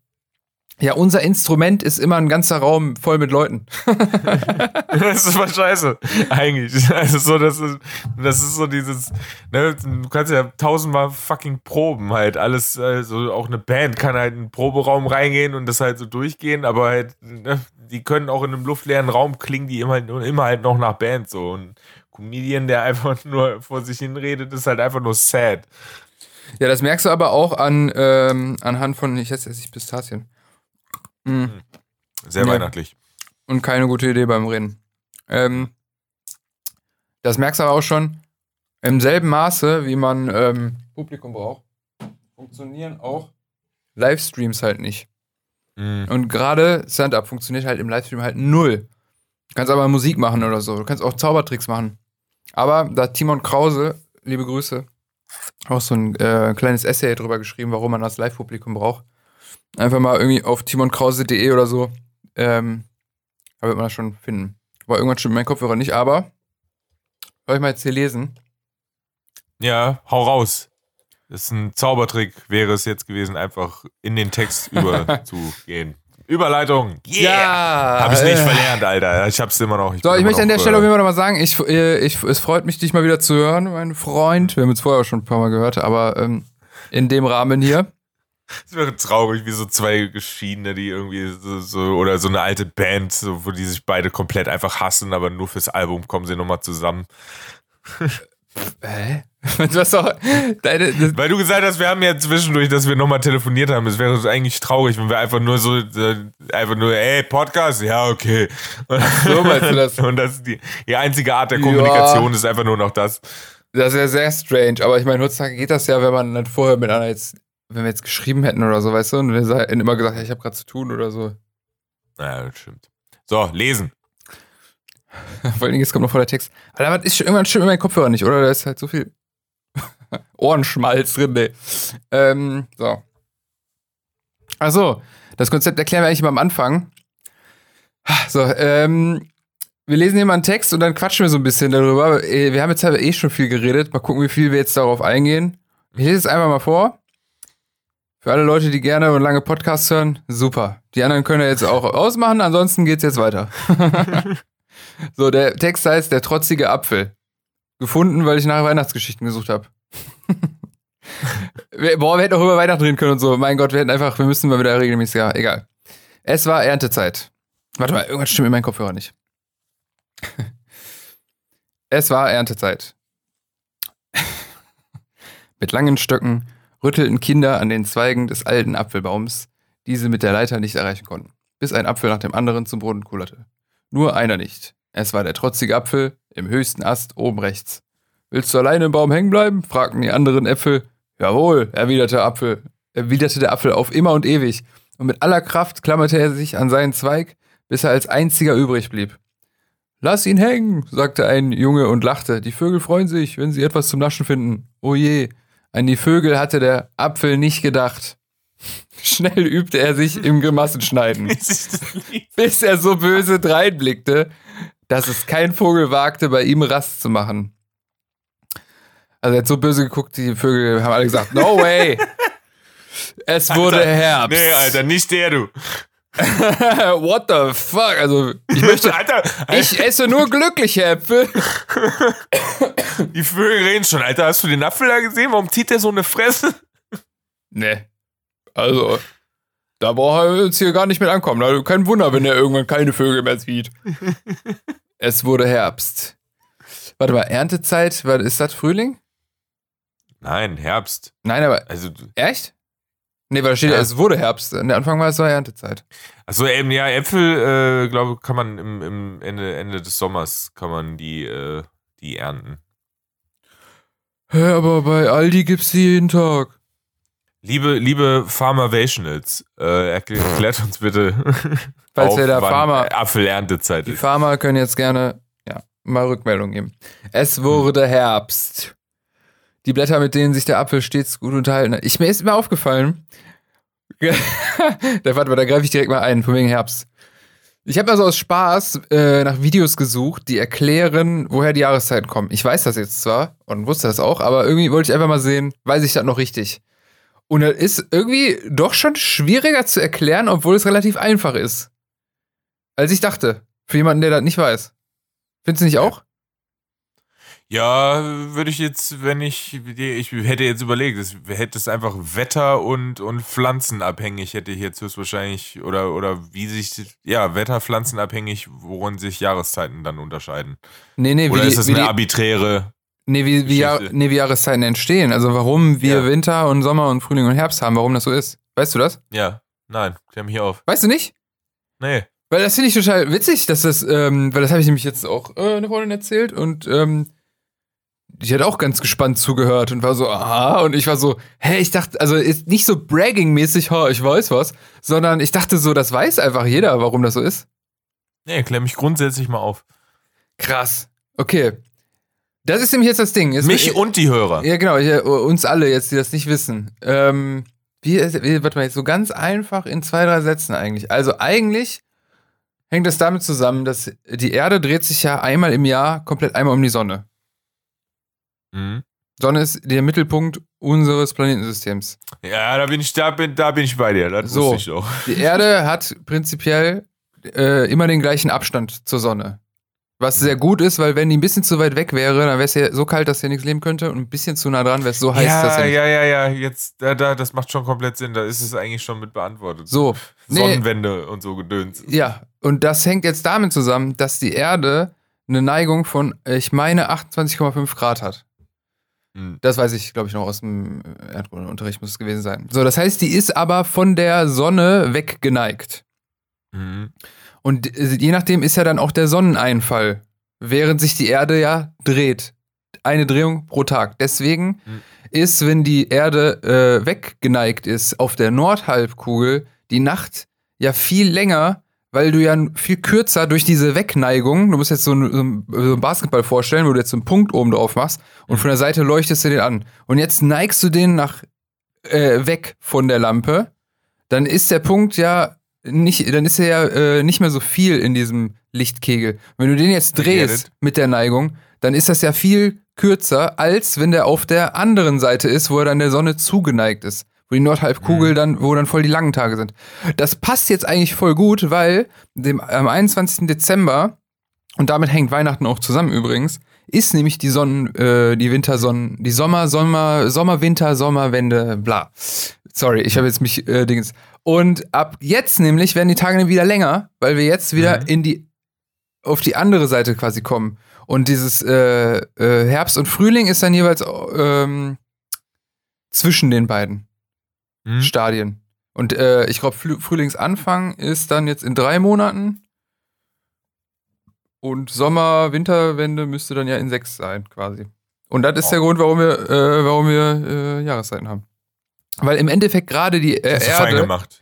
ja, unser Instrument ist immer ein ganzer Raum voll mit Leuten. das ist voll scheiße, eigentlich. Also so, das ist, das ist so dieses, ne, du kannst ja tausendmal fucking proben halt. Alles, also auch eine Band kann halt in einen Proberaum reingehen und das halt so durchgehen, aber halt, ne, die können auch in einem luftleeren Raum klingen, die immer, immer halt noch nach Band so. Und Comedian, der einfach nur vor sich hin redet, ist halt einfach nur sad. Ja, das merkst du aber auch an, ähm, anhand von, ich esse jetzt Pistazien. Mhm. Sehr ja. weihnachtlich. Und keine gute Idee beim Reden. Ähm, das merkst du aber auch schon. Im selben Maße, wie man ähm, Publikum braucht, funktionieren auch Livestreams halt nicht. Mhm. Und gerade Stand-up funktioniert halt im Livestream halt null. Du kannst aber Musik machen oder so. Du kannst auch Zaubertricks machen. Aber da Timon Krause, liebe Grüße, auch so ein äh, kleines Essay drüber geschrieben, warum man das Live-Publikum braucht. Einfach mal irgendwie auf timonkrause.de oder so. Ähm, da wird man das schon finden. War irgendwann stimmt mein Kopfhörer nicht, aber soll ich mal jetzt hier lesen? Ja, hau raus. Das ist ein Zaubertrick, wäre es jetzt gewesen, einfach in den Text überzugehen. Überleitung. Yeah. Ja. Hab ich nicht verlernt, Alter. Ich hab's immer noch. Ich so, ich möchte an der Stelle auf jeden Fall nochmal sagen, ich, äh, ich, es freut mich, dich mal wieder zu hören, mein Freund. Wir haben uns vorher schon ein paar Mal gehört, aber ähm, in dem Rahmen hier. Es wäre traurig, wie so zwei Geschiedene, die irgendwie so, so, oder so eine alte Band, so, wo die sich beide komplett einfach hassen, aber nur fürs Album kommen sie nochmal zusammen. Hä? Was auch, deine, Weil du gesagt hast, wir haben ja zwischendurch, dass wir nochmal telefoniert haben. Es wäre eigentlich traurig, wenn wir einfach nur so, einfach nur, ey, Podcast, ja, okay. So meinst du das? Und das die, die einzige Art der Kommunikation ja. ist einfach nur noch das. Das ist ja sehr strange, aber ich meine, heutzutage geht das ja, wenn man dann vorher mit einer jetzt wenn wir jetzt geschrieben hätten oder so, weißt du, und wir hätten immer gesagt, ja, ich habe gerade zu tun oder so. Naja, das stimmt. So, lesen. Vor allen Dingen, jetzt kommt noch vor der Text. Alter, was ist schon, irgendwann stimmt mein Kopfhörer nicht, oder? Da ist halt so viel Ohrenschmalz drin, ey. Ähm, so. Achso, das Konzept erklären wir eigentlich mal am Anfang. So, ähm, wir lesen hier mal einen Text und dann quatschen wir so ein bisschen darüber. Äh, wir haben jetzt halt eh schon viel geredet. Mal gucken, wie viel wir jetzt darauf eingehen. Ich lese es einfach mal vor. Für alle Leute, die gerne und lange Podcasts hören, super. Die anderen können ja jetzt auch ausmachen, ansonsten geht's jetzt weiter. so, der Text heißt Der trotzige Apfel. Gefunden, weil ich nach Weihnachtsgeschichten gesucht habe. Boah, wir hätten auch über Weihnachten reden können und so. Mein Gott, wir hätten einfach, wir müssen mal wieder regelmäßig, ja, egal. Es war Erntezeit. Warte mal, irgendwas stimmt in meinem Kopfhörer nicht. es war Erntezeit. Mit langen Stöcken rüttelten Kinder an den Zweigen des alten Apfelbaums, die sie mit der Leiter nicht erreichen konnten, bis ein Apfel nach dem anderen zum Boden kullerte. Nur einer nicht. Es war der trotzige Apfel im höchsten Ast oben rechts. Willst du alleine im Baum hängen bleiben? fragten die anderen Äpfel. Jawohl, erwiderte, Apfel, erwiderte der Apfel auf immer und ewig, und mit aller Kraft klammerte er sich an seinen Zweig, bis er als einziger übrig blieb. Lass ihn hängen, sagte ein Junge und lachte. Die Vögel freuen sich, wenn sie etwas zum Naschen finden. Oh je, an die Vögel hatte der Apfel nicht gedacht. Schnell übte er sich im Grimassenschneiden, bis er so böse dreinblickte, dass es kein Vogel wagte, bei ihm Rast zu machen. Also er hat so böse geguckt, die Vögel haben alle gesagt, no way. Es wurde Alter, Herbst. Nee, Alter, nicht der, du. What the fuck? Also ich möchte, Alter, ich esse nur glückliche Äpfel. die Vögel reden schon. Alter, hast du den Apfel da gesehen? Warum zieht der so eine Fresse? Nee. Also, da braucht er uns hier gar nicht mit ankommen. Also, kein Wunder, wenn er irgendwann keine Vögel mehr sieht. es wurde Herbst. Warte mal, Erntezeit, ist das Frühling? Nein, Herbst. Nein, aber Also, echt? Nee, weil da steht ja, es wurde Herbst. Der Anfang war es war Erntezeit. also eben, ja, Äpfel, äh, glaube kann man im, im Ende, Ende des Sommers kann man die, äh, die ernten. Hä, aber bei Aldi gibt's die jeden Tag. Liebe, liebe Farmavationals, äh, erklärt, erklärt uns bitte, Falls da wann Farmer- Apfelerntezeit Die ist. Farmer können jetzt gerne ja, mal Rückmeldung geben. Es wurde Herbst. Die Blätter, mit denen sich der Apfel stets gut unterhalten hat. Ich, mir ist immer aufgefallen. da, warte mal, da greife ich direkt mal ein, von wegen Herbst. Ich habe also aus Spaß äh, nach Videos gesucht, die erklären, woher die Jahreszeiten kommen. Ich weiß das jetzt zwar und wusste das auch, aber irgendwie wollte ich einfach mal sehen, weiß ich das noch richtig. Und das ist irgendwie doch schon schwieriger zu erklären, obwohl es relativ einfach ist. Als ich dachte. Für jemanden, der das nicht weiß. Findest du nicht auch? Ja, würde ich jetzt, wenn ich, ich hätte jetzt überlegt, es hätte es einfach Wetter und, und pflanzenabhängig, hätte ich jetzt höchstwahrscheinlich, oder, oder wie sich, ja, Wetter, pflanzenabhängig, worin sich Jahreszeiten dann unterscheiden. Nee, nee, Oder wie, ist das eine die, arbiträre, nee, wie, wie, nee, wie Jahreszeiten entstehen. Also warum wir Ja. Winter und Sommer und Frühling und Herbst haben, warum das so ist. Weißt du das? ja, nein, klär mich auf. Weißt du nicht? Nee. Weil das finde ich total witzig, dass das, ähm, weil das habe ich nämlich jetzt auch äh, eine Freundin erzählt und ähm, die hat auch ganz gespannt zugehört und war so, aha, und ich war so, hä, ich dachte, also ist nicht so bragging-mäßig, ha, ich weiß was, sondern ich dachte so, das weiß einfach jeder, warum das so ist. Nee, klär mich grundsätzlich mal auf. Krass. Okay. Das ist nämlich jetzt das Ding. Jetzt, Mich und die Hörer. Ja, genau, hier, uns alle jetzt, die das nicht wissen. Ähm, wie, wie, warte mal, jetzt so ganz einfach in zwei, drei Sätzen eigentlich. Also eigentlich hängt das damit zusammen, dass die Erde dreht sich ja einmal im Jahr komplett einmal um die Sonne. Mhm. Sonne ist der Mittelpunkt unseres Planetensystems. Ja, da bin ich, da bin, da bin ich bei dir. Das So. wusste ich doch. Die Erde hat prinzipiell äh, immer den gleichen Abstand zur Sonne. Was sehr gut ist, weil wenn die ein bisschen zu weit weg wäre, dann wäre es ja so kalt, dass hier nichts leben könnte und ein bisschen zu nah dran wäre es so heiß, dass ja, hier ja, ja, ja, jetzt, da, da, das macht schon komplett Sinn. Da ist es eigentlich schon mit beantwortet. So. Nee, Sonnenwende und so gedöns. Ja, und das hängt jetzt damit zusammen, dass die Erde eine Neigung von, ich meine, 28,5 Grad hat. Mhm. Das weiß ich, glaube ich, noch aus dem Erdkundeunterricht muss es gewesen sein. So, das heißt, die ist aber von der Sonne weggeneigt. Mhm. Und äh, je nachdem ist ja dann auch der Sonneneinfall, während sich die Erde ja dreht. Eine Drehung pro Tag. Deswegen Mhm. ist, wenn die Erde äh, weggeneigt ist auf der Nordhalbkugel, die Nacht ja viel länger, weil du ja viel kürzer durch diese Wegneigung, du musst jetzt so einen, so einen Basketball vorstellen, wo du jetzt einen Punkt oben drauf machst und von der Seite leuchtest du den an. Und jetzt neigst du den nach äh, weg von der Lampe, dann ist der Punkt ja nicht, dann ist er ja äh, nicht mehr so viel in diesem Lichtkegel. Wenn du den jetzt drehst mit der Neigung, dann ist das ja viel kürzer, als wenn der auf der anderen Seite ist, wo er dann der Sonne zugeneigt ist. Wo die Nordhalbkugel mhm. dann, wo dann voll die langen Tage sind. Das passt jetzt eigentlich voll gut, weil dem, am 21. Dezember, und damit hängt Weihnachten auch zusammen übrigens, ist nämlich die Sonnen, äh, die Wintersonnen, die Sommer, Sommer, Sommer, Winter, Sommerwende, bla. Sorry, ich habe jetzt mich äh, Dings. Und ab jetzt nämlich werden die Tage wieder länger, weil wir jetzt wieder mhm. in die auf die andere Seite quasi kommen. Und dieses äh, äh, Herbst und Frühling ist dann jeweils ähm, zwischen den beiden mhm. Stadien. Und äh, ich glaube, Frühlingsanfang ist dann jetzt in drei Monaten. Und Sommer, Winterwende müsste dann ja in sechs sein, quasi. Und das ist der Grund, warum wir, äh, warum wir äh, Jahreszeiten haben. Weil im Endeffekt gerade die äh, Erde. Fein gemacht.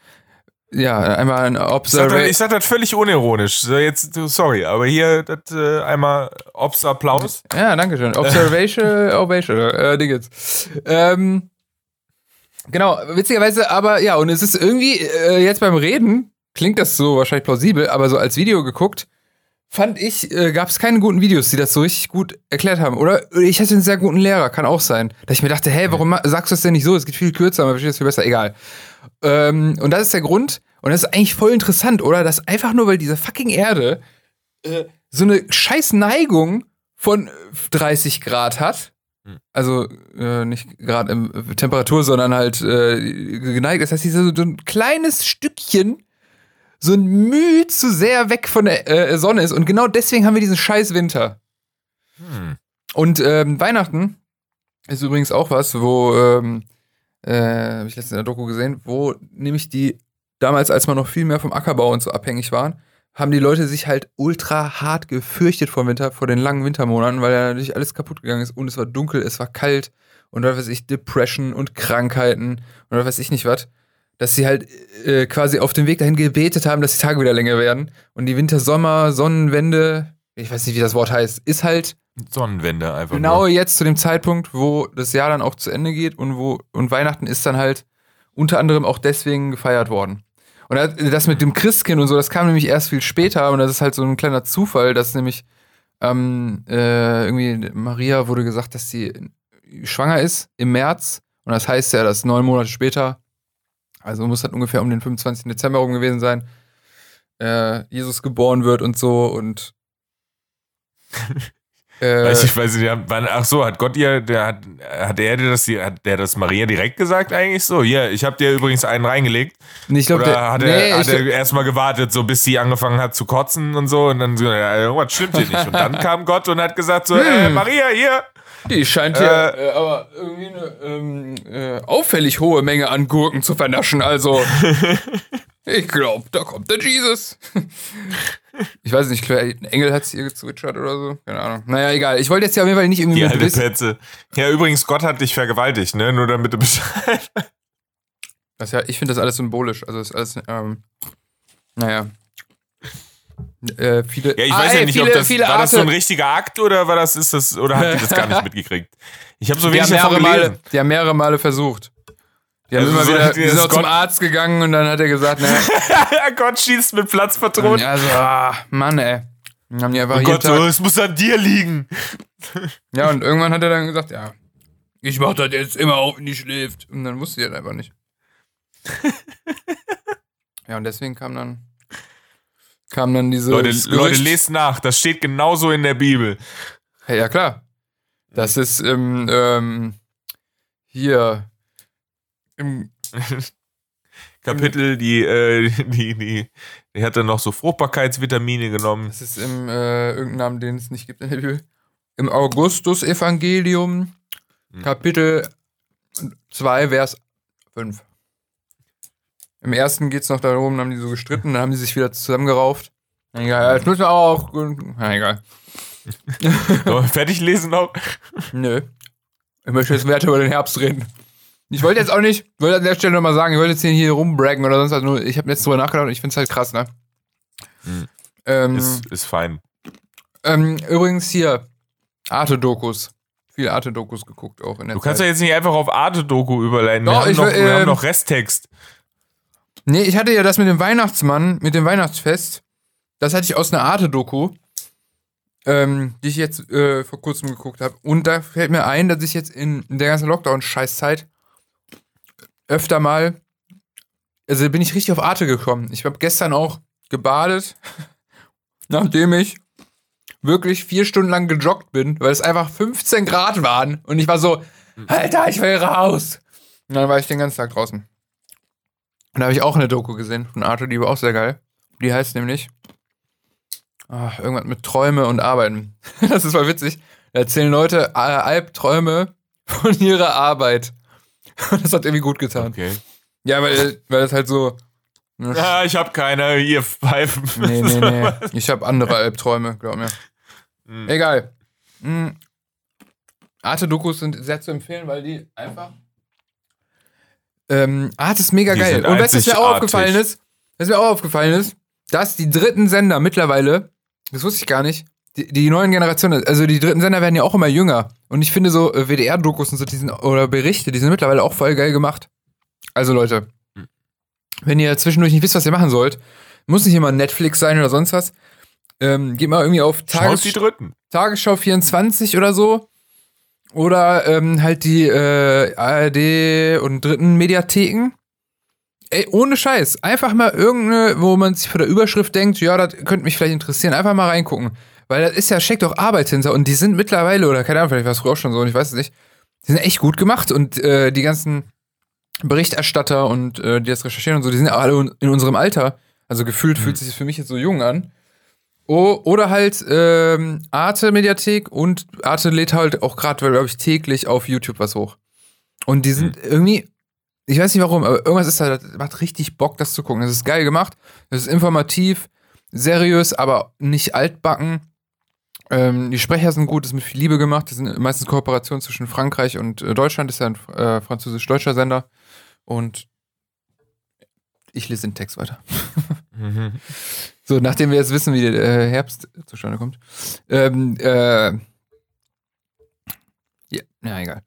Ja, einmal ein Observation. Ich sag das völlig unironisch. Jetzt, sorry, aber hier das, äh, einmal Obs Applaus. Ja, danke schön. Observation, Ovation, äh, Dingens. Ähm, genau, witzigerweise, aber ja, und es ist irgendwie äh, jetzt beim Reden, klingt das so wahrscheinlich plausibel, aber so als Video geguckt, fand ich, äh, gab es keine guten Videos, die das so richtig gut erklärt haben. Oder ich hatte einen sehr guten Lehrer, kann auch sein. Dass ich mir dachte, hey, warum sagst du das denn nicht so? Es geht viel kürzer, man versteht es viel besser. Egal. Ähm, und das ist der Grund, und das ist eigentlich voll interessant, oder? Dass einfach nur, weil diese fucking Erde äh, so eine scheiß Neigung von 30 Grad hat. Also äh, nicht gerade in Temperatur, sondern halt äh, geneigt. Das heißt, sie so, so ein kleines Stückchen so ein Mühe zu sehr weg von der äh, Sonne ist. Und genau deswegen haben wir diesen scheiß Winter. Hm. Und ähm, Weihnachten ist übrigens auch was, wo, ähm, äh, habe ich letztens in der Doku gesehen, wo nämlich die, damals, als man noch viel mehr vom Ackerbau und so abhängig waren, haben die Leute sich halt ultra hart gefürchtet vor Winter, vor den langen Wintermonaten, weil ja natürlich alles kaputt gegangen ist und es war dunkel, es war kalt und da weiß ich, Depression und Krankheiten und da weiß ich nicht was dass sie halt äh, quasi auf dem Weg dahin gebetet haben, dass die Tage wieder länger werden. Und die Winter-Sommer, Sonnenwende, ich weiß nicht, wie das Wort heißt, ist halt Sonnenwende einfach. Genau nur. jetzt zu dem Zeitpunkt, wo das Jahr dann auch zu Ende geht und wo und Weihnachten ist dann halt unter anderem auch deswegen gefeiert worden. Und das mit dem Christkind und so, das kam nämlich erst viel später und das ist halt so ein kleiner Zufall, dass nämlich ähm, äh, irgendwie Maria wurde gesagt, dass sie schwanger ist im März und das heißt ja, dass neun Monate später also muss halt ungefähr um den 25. Dezember rum gewesen sein. Äh, Jesus geboren wird und so und äh, weiß ich weiß nicht, ach so, hat Gott ihr, der hat, hat er dir das, hat der das Maria direkt gesagt eigentlich so? Hier, ich habe dir übrigens einen reingelegt. Ich glaub, Oder der, hat er, nee, hat er erstmal gewartet, so bis sie angefangen hat zu kotzen und so und dann so, ja, irgendwas stimmt hier nicht. Und dann kam Gott und hat gesagt so, hm. äh, Maria, hier, die scheint ja äh, äh, aber irgendwie eine ähm, äh, auffällig hohe Menge an Gurken zu vernaschen. Also, ich glaube, da kommt der Jesus. ich weiß nicht, ein Engel hat es hier gezwitschert oder so. Keine Ahnung. Naja, egal. Ich wollte jetzt ja auf jeden Fall nicht irgendwie. Die alte Petze. Ja, übrigens, Gott hat dich vergewaltigt, ne? Nur damit du Bescheid. Das ja, ich finde das alles symbolisch. Also, ist alles, ähm, naja. Äh, viele, ja, ich weiß ah, ja nicht, viele, ob das, war das so ein richtiger Akt oder war das, ist das, oder habt ihr das gar nicht mitgekriegt? Ich habe so wenig davon Male, Die haben mehrere Male versucht. Die, also immer so, wieder, die sind auch zum Arzt gegangen und dann hat er gesagt, ne. Gott schießt mit Platzpatronen. Ja, also, ah, Mann, ey. Dann haben die einfach oh Gott, es muss an dir liegen. ja, und irgendwann hat er dann gesagt, ja, ich mach das jetzt immer auf, wenn die schläft. Und dann wusste sie das einfach nicht. ja, und deswegen kam dann kam dann diese. Leute, Leute, lest nach, das steht genauso in der Bibel. Ja, ja klar. Das ist im, ähm, hier im Kapitel, die, äh, die, die, die hat dann noch so Fruchtbarkeitsvitamine genommen. Das ist im, äh, irgendeinen Namen, den es nicht gibt in der Bibel. Im Augustus-Evangelium, hm. Kapitel 2, Vers 5. Im ersten geht es noch darum, dann haben die so gestritten, dann haben die sich wieder zusammengerauft. Egal, das müssen wir auch. Na, egal. fertig lesen noch? Nö. Ich möchte jetzt weiter über den Herbst reden. Ich wollte jetzt auch nicht, wollte an der Stelle nochmal sagen, ich wollte jetzt hier rumbraggen oder sonst was. Nur, ich habe jetzt drüber nachgedacht und ich finde es halt krass, ne? Mhm. Ähm, Ist, ist fein. ähm, übrigens hier, Arte-Dokus. Viele Arte-Dokus geguckt auch in der Du kannst Zeit. ja jetzt nicht einfach auf Arte-Doku überleiten. Wir, Doch, haben ich noch, will, wir haben ähm, noch Resttext. Nee, ich hatte ja das mit dem Weihnachtsmann, mit dem Weihnachtsfest. Das hatte ich aus einer Arte-Doku, ähm, die ich jetzt äh, vor kurzem geguckt habe. Und da fällt mir ein, dass ich jetzt in der ganzen Lockdown-Scheißzeit öfter mal, also bin ich richtig auf Arte gekommen. Ich habe gestern auch gebadet, nachdem ich wirklich vier Stunden lang gejoggt bin, weil es einfach 15 Grad waren. Und ich war so, Alter, ich will raus. Und dann war ich den ganzen Tag draußen. Und da habe ich auch eine Doku gesehen von Arte, die war auch sehr geil. Die heißt nämlich ah, irgendwas mit Träume und Arbeiten. das ist voll witzig. Da erzählen Leute äh, Albträume von ihrer Arbeit. Und das hat irgendwie gut getan. Okay. Ja, weil, weil das halt so. Ne, Ja, ich habe keine, ihr Pfeifen. nee, nee, nee. Ich habe andere Albträume, glaub mir. Mhm. Egal. Mhm. Arte-Dokus sind sehr zu empfehlen, weil die einfach. Ähm, Arte ist mega Die geil. Und weißt du, was mir auch aufgefallen ist? Was mir auch aufgefallen ist, dass die dritten Sender mittlerweile, das wusste ich gar nicht, die, die neuen Generationen, also die dritten Sender werden ja auch immer jünger. Und ich finde so äh, WDR-Dokus und so, die sind, oder Berichte, die sind mittlerweile auch voll geil gemacht. Also Leute, wenn ihr zwischendurch nicht wisst, was ihr machen sollt, muss nicht immer Netflix sein oder sonst was. Ähm, geht mal irgendwie auf Tages die Dritten. Tagesschau 24 oder so. Oder ähm, halt die äh, ARD und dritten Mediatheken. Ey, ohne Scheiß. Einfach mal irgendeine, wo man sich vor der Überschrift denkt, ja, das könnte mich vielleicht interessieren. Einfach mal reingucken. Weil das ist ja, steckt doch Arbeit hinter. Und die sind mittlerweile, oder keine Ahnung, vielleicht war es früher auch schon so, und ich weiß es nicht. Die sind echt gut gemacht. Und äh, die ganzen Berichterstatter und äh, die das recherchieren und so, die sind alle in unserem Alter. Also gefühlt fühlt sich das für mich jetzt so jung an. Oh, oder halt ähm, Arte Mediathek und Arte lädt halt auch gerade, glaube ich, täglich auf YouTube was hoch. Und die sind irgendwie, ich weiß nicht warum, aber irgendwas ist da, das macht richtig Bock, das zu gucken. Das ist geil gemacht, das ist informativ, seriös, aber nicht altbacken. Ähm, die Sprecher sind gut, das ist mit viel Liebe gemacht. Das sind meistens Kooperationen zwischen Frankreich und äh, Deutschland, das ist ja ein äh, französisch-deutscher Sender. Und ich lese den Text weiter. Mhm. So, nachdem wir jetzt wissen, wie der äh, Herbst zustande kommt. Ähm, äh, ja, na egal.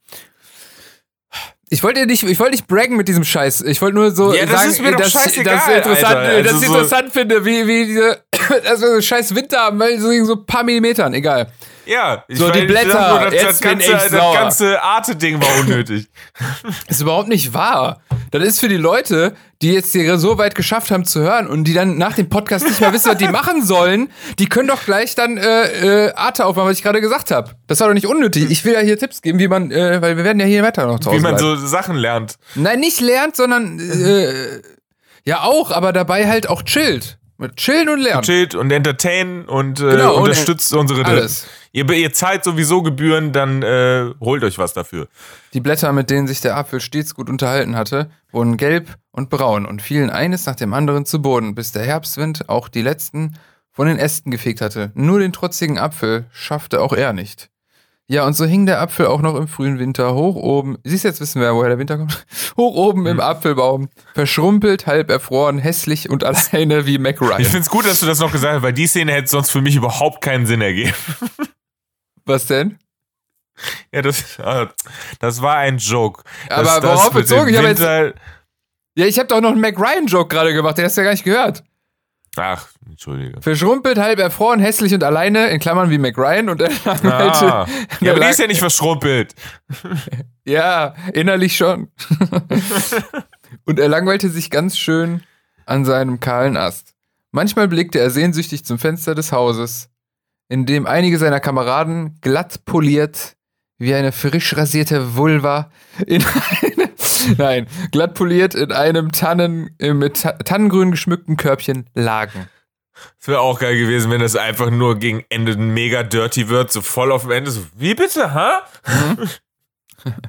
Ich wollte nicht, ich wollte nicht braggen mit diesem Scheiß. Ich wollte nur so Ja, das sagen, ist mir doch dass, scheißegal, dass ich interessant, Alter. dass Also ich so- interessant finde, wie, wie diese, dass wir so scheiß Winter haben, weil so ein paar Millimetern, egal. Ja, ich So, die Blätter, nur, das, jetzt das bin ganze, ich das sauer. ganze Arte-Ding war unnötig. ist überhaupt nicht wahr. Das ist für die Leute, die jetzt hier so weit geschafft haben zu hören und die dann nach dem Podcast nicht mehr wissen, was die machen sollen, die können doch gleich dann äh, äh, Arte aufmachen, was ich gerade gesagt habe. Das war doch nicht unnötig. Ich will ja hier Tipps geben, wie man, äh, weil wir werden ja hier weiter noch zu Hause wie man bleiben. so Sachen lernt. Nein, nicht lernt, sondern äh, ja auch, aber dabei halt auch chillt. Mit chillen und lernen. Chillt und entertainen und, äh, Genau, und unterstützt unsere alles. Ihr, ihr zahlt sowieso Gebühren, dann äh, holt euch was dafür. Die Blätter, mit denen sich der Apfel stets gut unterhalten hatte, wurden gelb und braun und fielen eines nach dem anderen zu Boden, bis der Herbstwind auch die letzten von den Ästen gefegt hatte. Nur den trotzigen Apfel schaffte auch er nicht. Ja, und so hing der Apfel auch noch im frühen Winter hoch oben. Siehst du, jetzt wissen wir ja, woher der Winter kommt. Hoch oben im Apfelbaum. Verschrumpelt, halb erfroren, hässlich und alleine wie Mac Ryan. Ich find's gut, dass du das noch gesagt hast, weil die Szene hätte sonst für mich überhaupt keinen Sinn ergeben. Was denn? Ja, das, äh, das war ein Joke. Aber das, worauf bezogen? Ich hab jetzt- Ja, ich habe doch noch einen Mac Ryan-Joke gerade gemacht, den hast du ja gar nicht gehört. Ach, entschuldige. Verschrumpelt, halb erfroren, hässlich und alleine, in Klammern wie Mac Ryan und er Ah. der Ja, aber die ist ja nicht verschrumpelt. Ja, innerlich schon. und er langweilte sich ganz schön an seinem kahlen Ast. Manchmal blickte er sehnsüchtig zum Fenster des Hauses, in dem einige seiner Kameraden glatt poliert wie eine frisch rasierte Vulva in eine, nein, glatt poliert in einem Tannen, äh, mit Ta Tannengrün geschmückten Körbchen lagen. Es wäre auch geil gewesen, wenn das einfach nur gegen Ende mega dirty wird, so voll auf dem Ende. So, wie bitte, ha?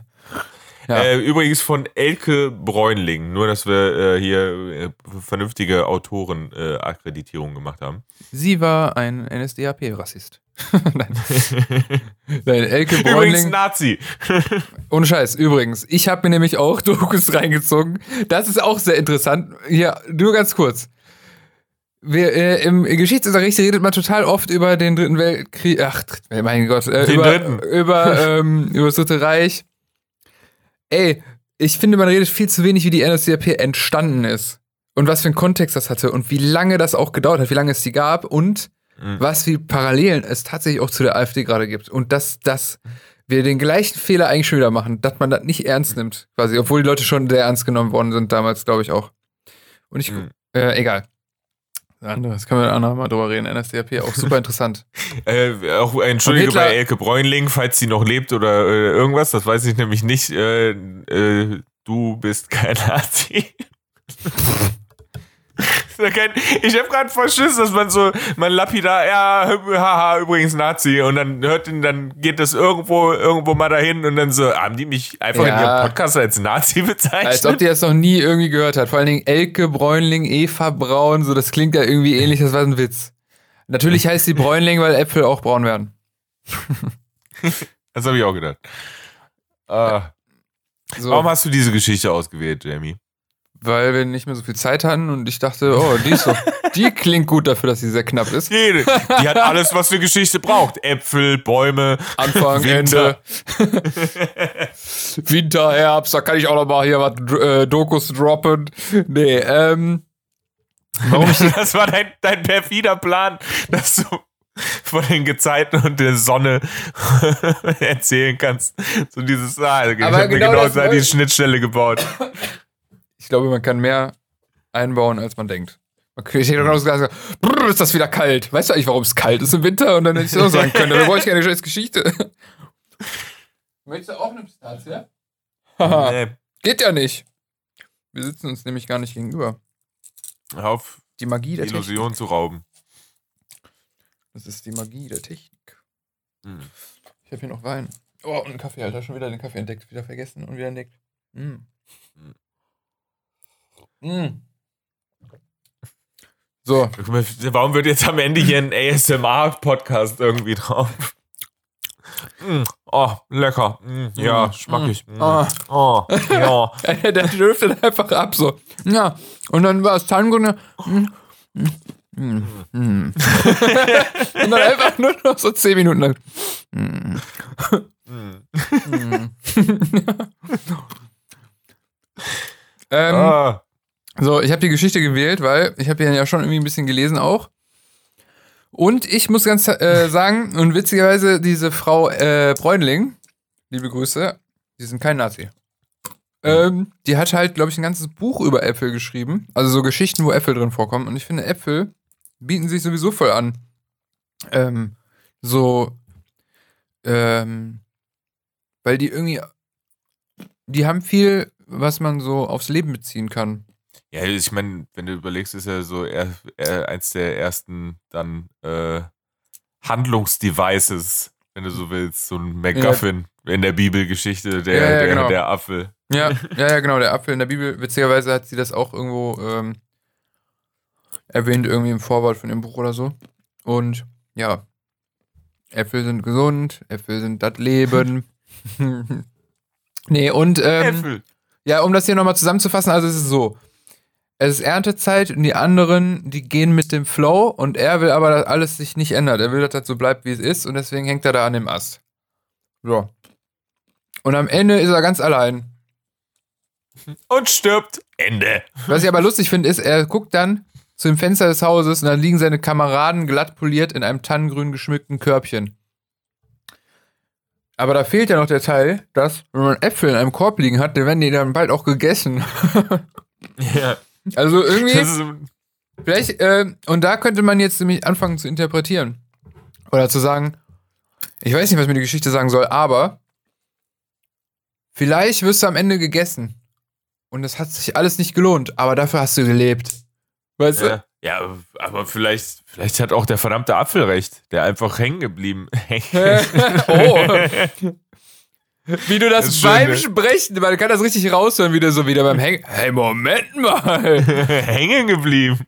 Ja. Äh, übrigens von Elke Bräunling, nur dass wir äh, hier äh, vernünftige Autoren-Akkreditierung gemacht haben. Sie war ein NSDAP-Rassist. nein. nein, Elke Übrigens Bräunling. Nazi. Ohne Scheiß, übrigens. Ich habe mir nämlich auch Dokus reingezogen. Das ist auch sehr interessant. Hier, nur ganz kurz. wir, äh, im Geschichtsunterricht redet man total oft über den Dritten Weltkrieg. Ach, mein Gott, äh, Den über, Dritten. über, ähm, über das Dritte Reich. Ey, ich finde, man redet viel zu wenig, wie die NSDAP entstanden ist. Und was für einen Kontext das hatte und wie lange das auch gedauert hat, wie lange es die gab und Mhm. was für Parallelen es tatsächlich auch zu der AfD gerade gibt. Und dass, dass wir den gleichen Fehler eigentlich schon wieder machen, dass man das nicht ernst nimmt, quasi, obwohl die Leute schon sehr ernst genommen worden sind damals, glaube ich auch. Und ich, Mhm. äh, egal. Das können wir ein andermal drüber reden. NSDAP, auch super interessant. Äh, auch äh, entschuldige bei Elke Bräunling, falls sie noch lebt oder äh, irgendwas, das weiß ich nämlich nicht. Äh, äh, du bist kein Nazi. Ich habe gerade voll Schiss, dass man so, man lapidar, ja, haha, übrigens Nazi. Und dann hört ihn, dann geht das irgendwo, irgendwo mal dahin und dann so, haben die mich einfach in Ja. ihrem Podcast als Nazi bezeichnet? Als ob die das noch nie irgendwie gehört hat. Vor allen Dingen Elke Bräunling, Eva Braun, so, das klingt ja irgendwie ähnlich, das war ein Witz. Natürlich heißt sie Bräunling, weil Äpfel auch braun werden. das habe ich auch gedacht. Äh, So, Warum hast du diese Geschichte ausgewählt, Jamie? Weil wir nicht mehr so viel Zeit hatten und ich dachte, oh, die ist doch, die klingt gut dafür, dass sie sehr knapp ist. Jede. Die hat alles, was eine Geschichte braucht. Äpfel, Bäume, Anfang, Winter. Ende. Winter, Herbst, da kann ich auch noch mal hier was äh, Dokus droppen. Nee, ähm. Warum Das war dein, dein perfider Plan, dass du von den Gezeiten und der Sonne erzählen kannst. So dieses, ah, ich habe mir genau genau das die. Schnittstelle gebaut. Ich glaube, man kann mehr einbauen, als man denkt. Okay, ich hätte auch gesagt, brrr, ist das wieder kalt. Weißt du eigentlich, warum es kalt ist im Winter? Und dann hätte ich das auch sagen können. Da brauche ich keine scheiß Geschichte. Möchtest du auch eine Pistazie? Nee, geht ja nicht. Wir sitzen uns nämlich gar nicht gegenüber. auf Die Magie der Technik. Illusion zu rauben. Das ist die Magie der Technik. Hm. Ich habe hier noch Wein. Oh, und einen Kaffee, Alter. Schon wieder den Kaffee entdeckt. Wieder vergessen und wieder entdeckt. Mm. Mm. So, Warum wird jetzt am Ende hier ein ASMR-Podcast irgendwie drauf? Mm, Oh, lecker. Mm, Ja, Mm, schmackig. ah. Oh, ja. der dürfte dann einfach ab so. Ja, und dann war es Tango. Mm, mm, und dann einfach nur noch so 10 Minuten lang. Mm. ähm, Ah. So, ich habe die Geschichte gewählt, weil ich habe ja schon irgendwie ein bisschen gelesen auch. Und ich muss ganz äh, sagen, und witzigerweise, diese Frau äh, Bräunling, liebe Grüße, die sind kein Nazi. Ähm, die hat halt, glaube ich, ein ganzes Buch über Äpfel geschrieben. Also so Geschichten, wo Äpfel drin vorkommen. Und ich finde, Äpfel bieten sich sowieso voll an. Ähm, so, ähm, weil die irgendwie, die haben viel, was man so aufs Leben beziehen kann. Ja, ich meine, wenn du überlegst, ist ja so er, er, eins der ersten dann äh, Handlungsdevices, wenn du so willst, so ein MacGuffin in der Bibelgeschichte, der, Ja, ja, der, genau. der Apfel. Ja, ja, ja, genau, der Apfel in der Bibel. Witzigerweise hat sie das auch irgendwo ähm, erwähnt, irgendwie im Vorwort von dem Buch oder so. Und ja, Äpfel sind gesund, Äpfel sind das Leben. nee, und ähm, Äpfel. ja, um das hier nochmal zusammenzufassen, also es ist so. Es ist Erntezeit und die anderen, die gehen mit dem Flow und er will aber, dass alles sich nicht ändert. Er will, dass das so bleibt, wie es ist und deswegen hängt er da an dem Ast. So. Und am Ende ist er ganz allein. Und stirbt. Ende. Was ich aber lustig finde, ist, er guckt dann zu dem Fenster des Hauses und da liegen seine Kameraden glatt poliert in einem tannengrün geschmückten Körbchen. Aber da fehlt ja noch der Teil, dass, wenn man Äpfel in einem Korb liegen hat, dann werden die dann bald auch gegessen. Ja. Also irgendwie, Das vielleicht, äh, und da könnte man jetzt nämlich anfangen zu interpretieren. Oder zu sagen, ich weiß nicht, was mir die Geschichte sagen soll, aber vielleicht wirst du am Ende gegessen. Und es hat sich alles nicht gelohnt, aber dafür hast du gelebt. Weißt du? ja, ja, aber vielleicht, vielleicht hat auch der verdammte Apfel recht, der einfach hängen geblieben. oh. Wie du das, Das ist schön, beim ne? Sprechen, man kann das richtig raushören, wie du so wieder beim Hängen. Hey, Moment mal. hängen geblieben.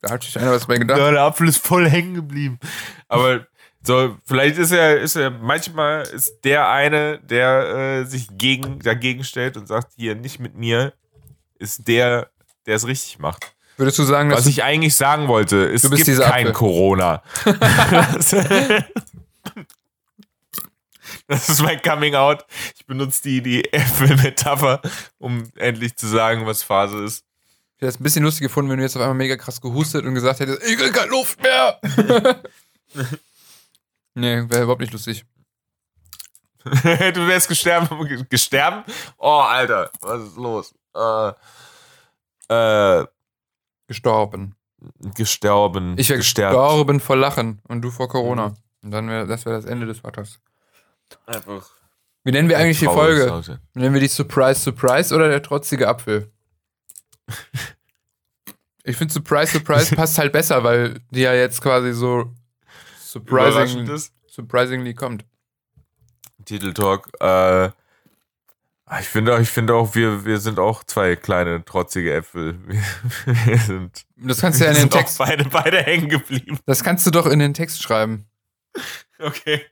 Da hat sich einer was bei gedacht. Ja, der Apfel ist voll hängen geblieben. Aber so, vielleicht ist er, ist er, manchmal ist der eine, der äh, sich gegen, dagegen stellt und sagt, hier nicht mit mir, ist der, der es richtig macht. Würdest du sagen, dass Was ich eigentlich sagen wollte, es gibt kein Apfel. Corona. das ist mein Coming Out. Ich benutze die, die Äpfelmetapher, um endlich zu sagen, was Phase ist. Ich hätte es ein bisschen lustig gefunden, wenn du jetzt auf einmal mega krass gehustet und gesagt hättest, ich krieg keine Luft mehr. nee, wäre überhaupt nicht lustig. du wärst gesterben. Gesterben? Oh, Alter, was ist los? Äh, äh, Gestorben. gestorben. Ich wäre gestorben vor Lachen und du vor Corona. Und dann wäre das wäre das Ende des Vaters. Einfach. Wie nennen wir eigentlich die Folge? Leute. Nennen wir die Surprise Surprise oder der trotzige Apfel? Ich finde Surprise Surprise passt halt besser, weil die ja jetzt quasi so surprising, surprisingly kommt. Titeltalk. Äh, ich finde auch, ich finde auch, wir, wir sind auch zwei kleine trotzige Äpfel. Wir, wir sind, Das kannst du ja in den sind auch Text, beide, beide hängen geblieben. das kannst du doch in den Text schreiben. Okay.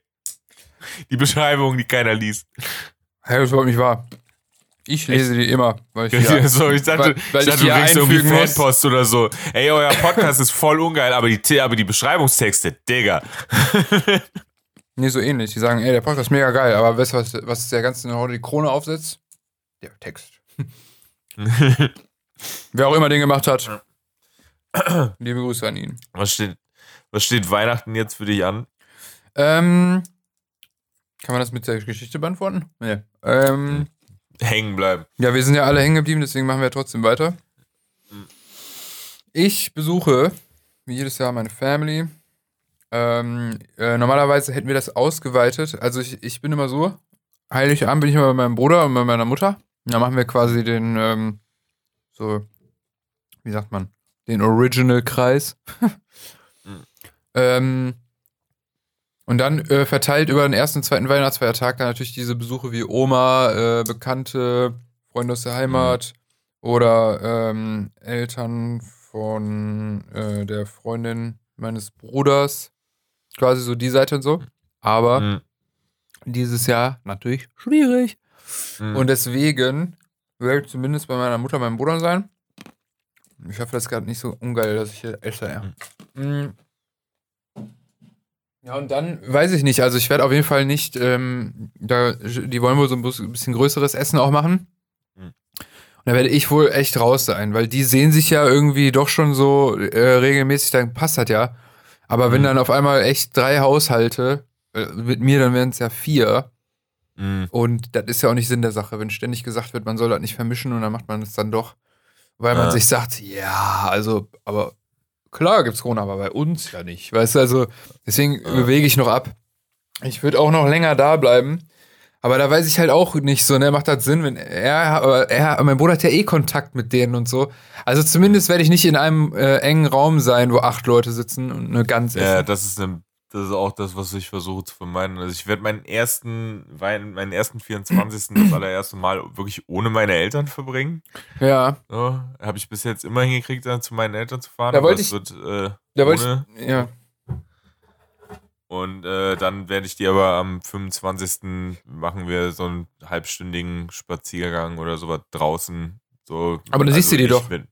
Die Beschreibung, die keiner liest. Hey, das überhaupt nicht wahr. Ich lese die immer, weil ich die, so, ich dachte, weil- weil ich ich dachte die du kriegst irgendwie muss. Fanpost oder so. Ey, euer Podcast ist voll ungeil, aber die, aber die Beschreibungstexte, Digga. Nee, so ähnlich. Die sagen, ey, der Podcast ist mega geil, aber weißt du, was, was der ganze heute die Krone aufsetzt? Der Text. Wer auch immer den gemacht hat. Liebe Grüße an ihn. was, steht, was steht Weihnachten jetzt für dich an? Ähm, kann man das mit der Geschichte beantworten? Nee. Ähm, Hängen bleiben. ja, wir sind ja alle hängen geblieben, deswegen machen wir trotzdem weiter. Ich besuche, wie jedes Jahr, meine Family. Ähm, äh, normalerweise hätten wir das ausgeweitet. Also ich, ich bin immer so, Heiligabend bin ich immer bei meinem Bruder und bei meiner Mutter. Und dann machen wir quasi den, ähm, so, wie sagt man, den Original-Kreis. ähm, und dann äh, verteilt über den ersten und zweiten Weihnachtsfeiertag dann natürlich diese Besuche wie Oma, äh, Bekannte, Freunde aus der Heimat oder ähm, Eltern von äh, der Freundin meines Bruders. Quasi so die Seite und so. Aber Mhm. dieses Jahr natürlich schwierig. Mhm. Und deswegen werde ich zumindest bei meiner Mutter, meinem Bruder sein. Ich hoffe, das ist gerade nicht so ungeil, dass ich hier esse, ja. Mhm. Ja, und dann weiß ich nicht. Also, ich werde auf jeden Fall nicht, ähm, da, die wollen wohl so ein bisschen größeres Essen auch machen. Mhm. Und da werde ich wohl echt raus sein, weil die sehen sich ja irgendwie doch schon so äh, regelmäßig, dann passt das ja. Aber wenn Mhm. dann auf einmal echt drei Haushalte, äh, mit mir, dann wären es ja vier. Mhm. Und das ist ja auch nicht Sinn der Sache, wenn ständig gesagt wird, man soll das nicht vermischen und dann macht man es dann doch, weil man Ja. sich sagt, ja, also, aber klar gibt's Corona, aber bei uns ja nicht. Weißt du, also deswegen bewege ich noch ab. Ich würde auch noch länger da bleiben. Aber da weiß ich halt auch nicht so, ne, macht das Sinn, wenn er, er, mein Bruder hat ja eh Kontakt mit denen und so. Also zumindest werde ich nicht in einem äh, engen Raum sein, wo acht Leute sitzen und eine Gans Ja, das ist, eine, das ist auch das, was ich versuche zu vermeiden. Also ich werde meinen ersten, meinen ersten 24. das allererste Mal wirklich ohne meine Eltern verbringen. Ja, So, Habe ich bis jetzt immer hingekriegt, dann zu meinen Eltern zu fahren. Da wollte ich- Wird, äh, da wollte ich, ja. Und äh, dann werde ich die aber am 25. machen wir so einen halbstündigen Spaziergang oder sowas draußen. So, Aber dann siehst du die ich doch. Mit,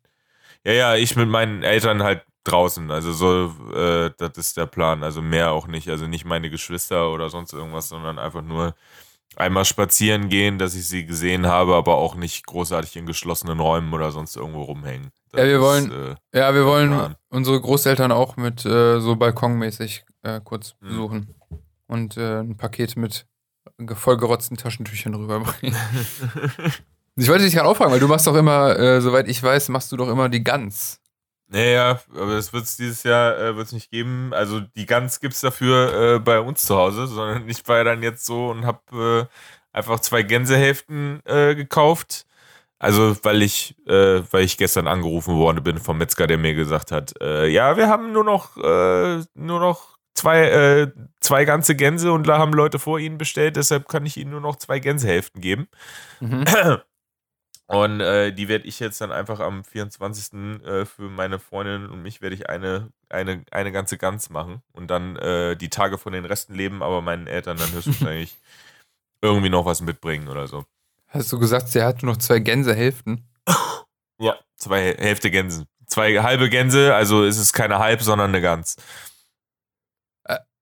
ja, ja, ich mit meinen Eltern halt draußen. Also so, äh, das ist der Plan. Also mehr auch nicht. Also nicht meine Geschwister oder sonst irgendwas, sondern einfach nur einmal spazieren gehen, dass ich sie gesehen habe, aber auch nicht großartig in geschlossenen Räumen oder sonst irgendwo rumhängen. Das Ja, wir ist, wollen- Äh, Ja, wir wollen Plan. unsere Großeltern auch mit äh, so balkonmäßig äh, kurz Mhm. besuchen und äh, ein Paket mit ge- vollgerotzten Taschentüchern rüberbringen. ich wollte dich gerade auffragen, weil du machst doch immer, äh, soweit ich weiß, machst du doch immer die Gans. Naja, aber das wird es dieses Jahr äh, wird's nicht geben. Also die Gans gibt es dafür äh, bei uns zu Hause, sondern ich war dann jetzt so und habe äh, einfach zwei Gänsehälften äh, gekauft. Also weil ich, äh, weil ich gestern angerufen worden bin vom Metzger, der mir gesagt hat, äh, ja, wir haben nur noch, nur noch zwei, äh, zwei ganze Gänse und da haben Leute vor ihnen bestellt, deshalb kann ich ihnen nur noch zwei Gänsehälften geben. Mhm. Und äh, die werde ich jetzt dann einfach am 24. Äh, für meine Freundin und mich werde ich eine, eine, eine ganze Gans machen und dann äh, die Tage von den Resten leben, aber meinen Eltern dann höchstwahrscheinlich irgendwie noch was mitbringen oder so. Hast du gesagt, sie hat nur noch zwei Gänsehälften? Ja, zwei Häl- Hälfte Gänsen. Zwei halbe Gänse, also ist es keine halb, sondern eine Gans.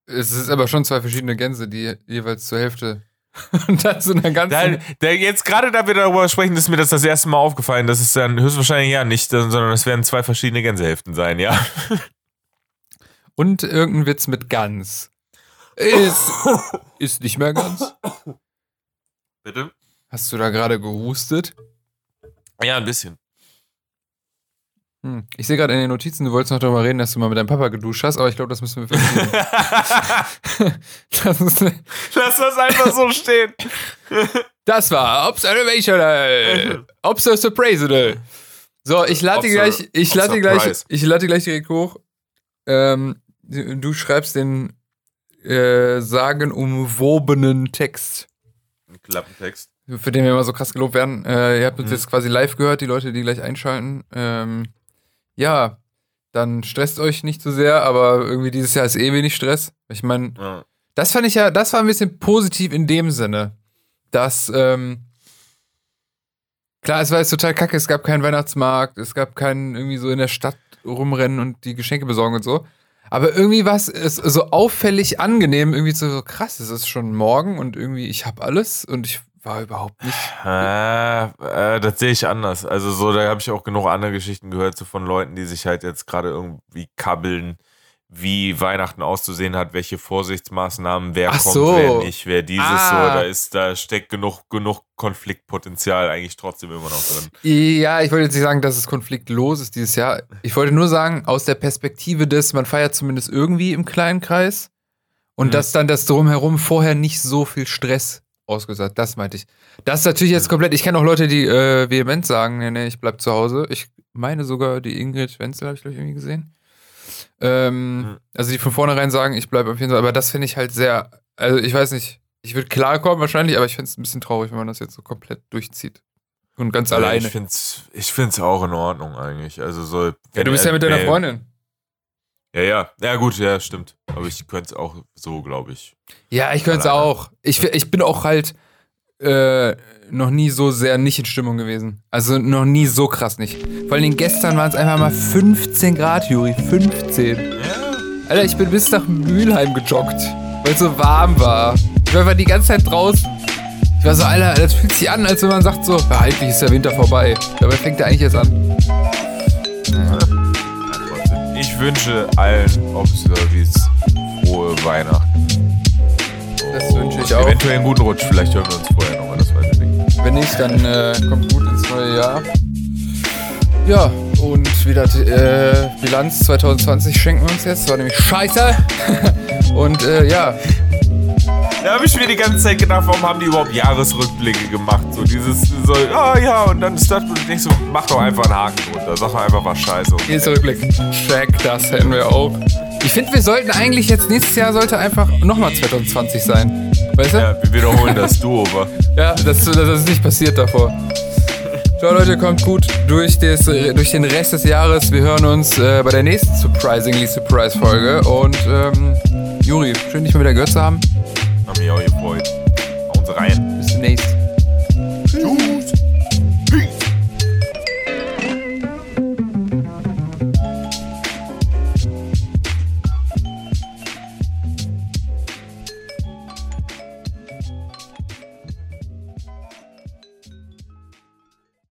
Es ist aber schon zwei verschiedene Gänse, die jeweils zur Hälfte und dann so einer ganzen. Da, da, jetzt gerade da wir darüber sprechen, ist mir das das erste Mal aufgefallen. Das ist dann höchstwahrscheinlich ja nicht, sondern es werden zwei verschiedene Gänsehälften sein, ja. Und irgendein Witz mit Gans. Ist, ist nicht mehr Gans. Bitte? Hast du da gerade gehustet? Ja, ein bisschen. Hm. Ich sehe gerade in den Notizen, du wolltest noch darüber reden, dass du mal mit deinem Papa geduscht hast, aber ich glaube, das müssen wir verschieben. das, ist, Lass das einfach so stehen. das war Observational. Observational. So, ich lade Obser- gleich, ich lade gleich, ich lade gleich direkt hoch. Ähm, du du schreibst den äh, sagenumwobenen Text. Ein Klappentext. für den wir immer so krass gelobt werden. Äh, ihr habt uns Mhm. jetzt quasi live gehört, die Leute, die gleich einschalten. Ähm, ja, dann stresst euch nicht zu sehr, aber irgendwie dieses Jahr ist eh wenig Stress. Ich meine, Ja. das fand ich ja, das war ein bisschen positiv in dem Sinne, dass, ähm, klar, es war jetzt total kacke, es gab keinen Weihnachtsmarkt, es gab keinen irgendwie so in der Stadt rumrennen und die Geschenke besorgen und so. Aber irgendwie war es so auffällig angenehm, irgendwie so, so krass, es ist schon morgen und irgendwie ich habe alles und ich war überhaupt nicht. Äh, äh, das sehe ich anders. Also so, da habe ich auch genug andere Geschichten gehört, so von Leuten, die sich halt jetzt gerade irgendwie kabbeln, wie Weihnachten auszusehen hat, welche Vorsichtsmaßnahmen, wer Ach kommt, so. wer nicht, wer dieses Ah. so, da ist, da steckt genug, genug Konfliktpotenzial eigentlich trotzdem immer noch drin. Ja, ich wollte jetzt nicht sagen, dass es konfliktlos ist dieses Jahr. Ich wollte nur sagen, aus der Perspektive des, man feiert zumindest irgendwie im kleinen Kreis und Mhm. dass dann das Drumherum vorher nicht so viel Stress ausgesagt. Das meinte ich. Das ist natürlich jetzt komplett, ich kenne auch Leute, die äh, vehement sagen, nee, nee, ich bleib zu Hause. Ich meine sogar, die Ingrid Wenzel habe ich, glaube ich, irgendwie gesehen. Ähm. Also die von vornherein sagen, ich bleibe auf jeden Fall, aber das finde ich halt sehr, also ich weiß nicht, ich würde klarkommen wahrscheinlich, aber ich finde es ein bisschen traurig, wenn man das jetzt so komplett durchzieht. Und ganz alleine. Ich finde es ich find's auch in Ordnung eigentlich. Also so, Ja, du bist ja mit deiner Freundin. Ja, ja. Ja, gut, ja, stimmt. Aber ich könnte es auch so, glaube ich. Ja, ich könnte es auch. Ich, ich bin auch halt äh, noch nie so sehr nicht in Stimmung gewesen. Also noch nie so krass nicht. Vor allen Dingen gestern waren es einfach mal 15 Grad, Juri. 15. Ja. Alter, ich bin bis nach Mülheim gejoggt, weil es so warm war. Ich war einfach die ganze Zeit draußen. Ich war so, Alter, das fühlt sich an, als wenn man sagt so, ja, eigentlich ist der Winter vorbei. Dabei fängt er eigentlich jetzt an. Ich wünsche allen Observies frohe Weihnachten. Das wünsche ich auch. Eventuell einen guten Rutsch. Vielleicht hören wir uns vorher nochmal, das weiß ich nicht. Wenn nicht, dann äh, kommt gut ins neue Jahr. Ja, und wieder äh, Bilanz 2020 schenken wir uns jetzt. Das war nämlich scheiße. und äh, ja, Da habe ich mir die ganze Zeit gedacht, warum haben die überhaupt Jahresrückblicke gemacht? So dieses, so, ah ja, und dann ist das, und so, mach doch einfach einen Haken drunter. Sag doch einfach was scheiße. hier ist der Rückblick. Check, das hätten wir auch. Ich finde, wir sollten eigentlich jetzt nächstes Jahr sollte einfach nochmal 2020 sein. Weißt du? Ja, wir wiederholen das Do-Over. Ja, das, das ist nicht passiert davor. Ciao Leute, kommt gut durch, des, durch den Rest des Jahres. Wir hören uns äh, bei der nächsten Surprisingly Surprise Folge. Und ähm, Juri, schön dich mal wieder gehört zu haben. Haben mich auch gefreut. Auf uns rein. Bis demnächst.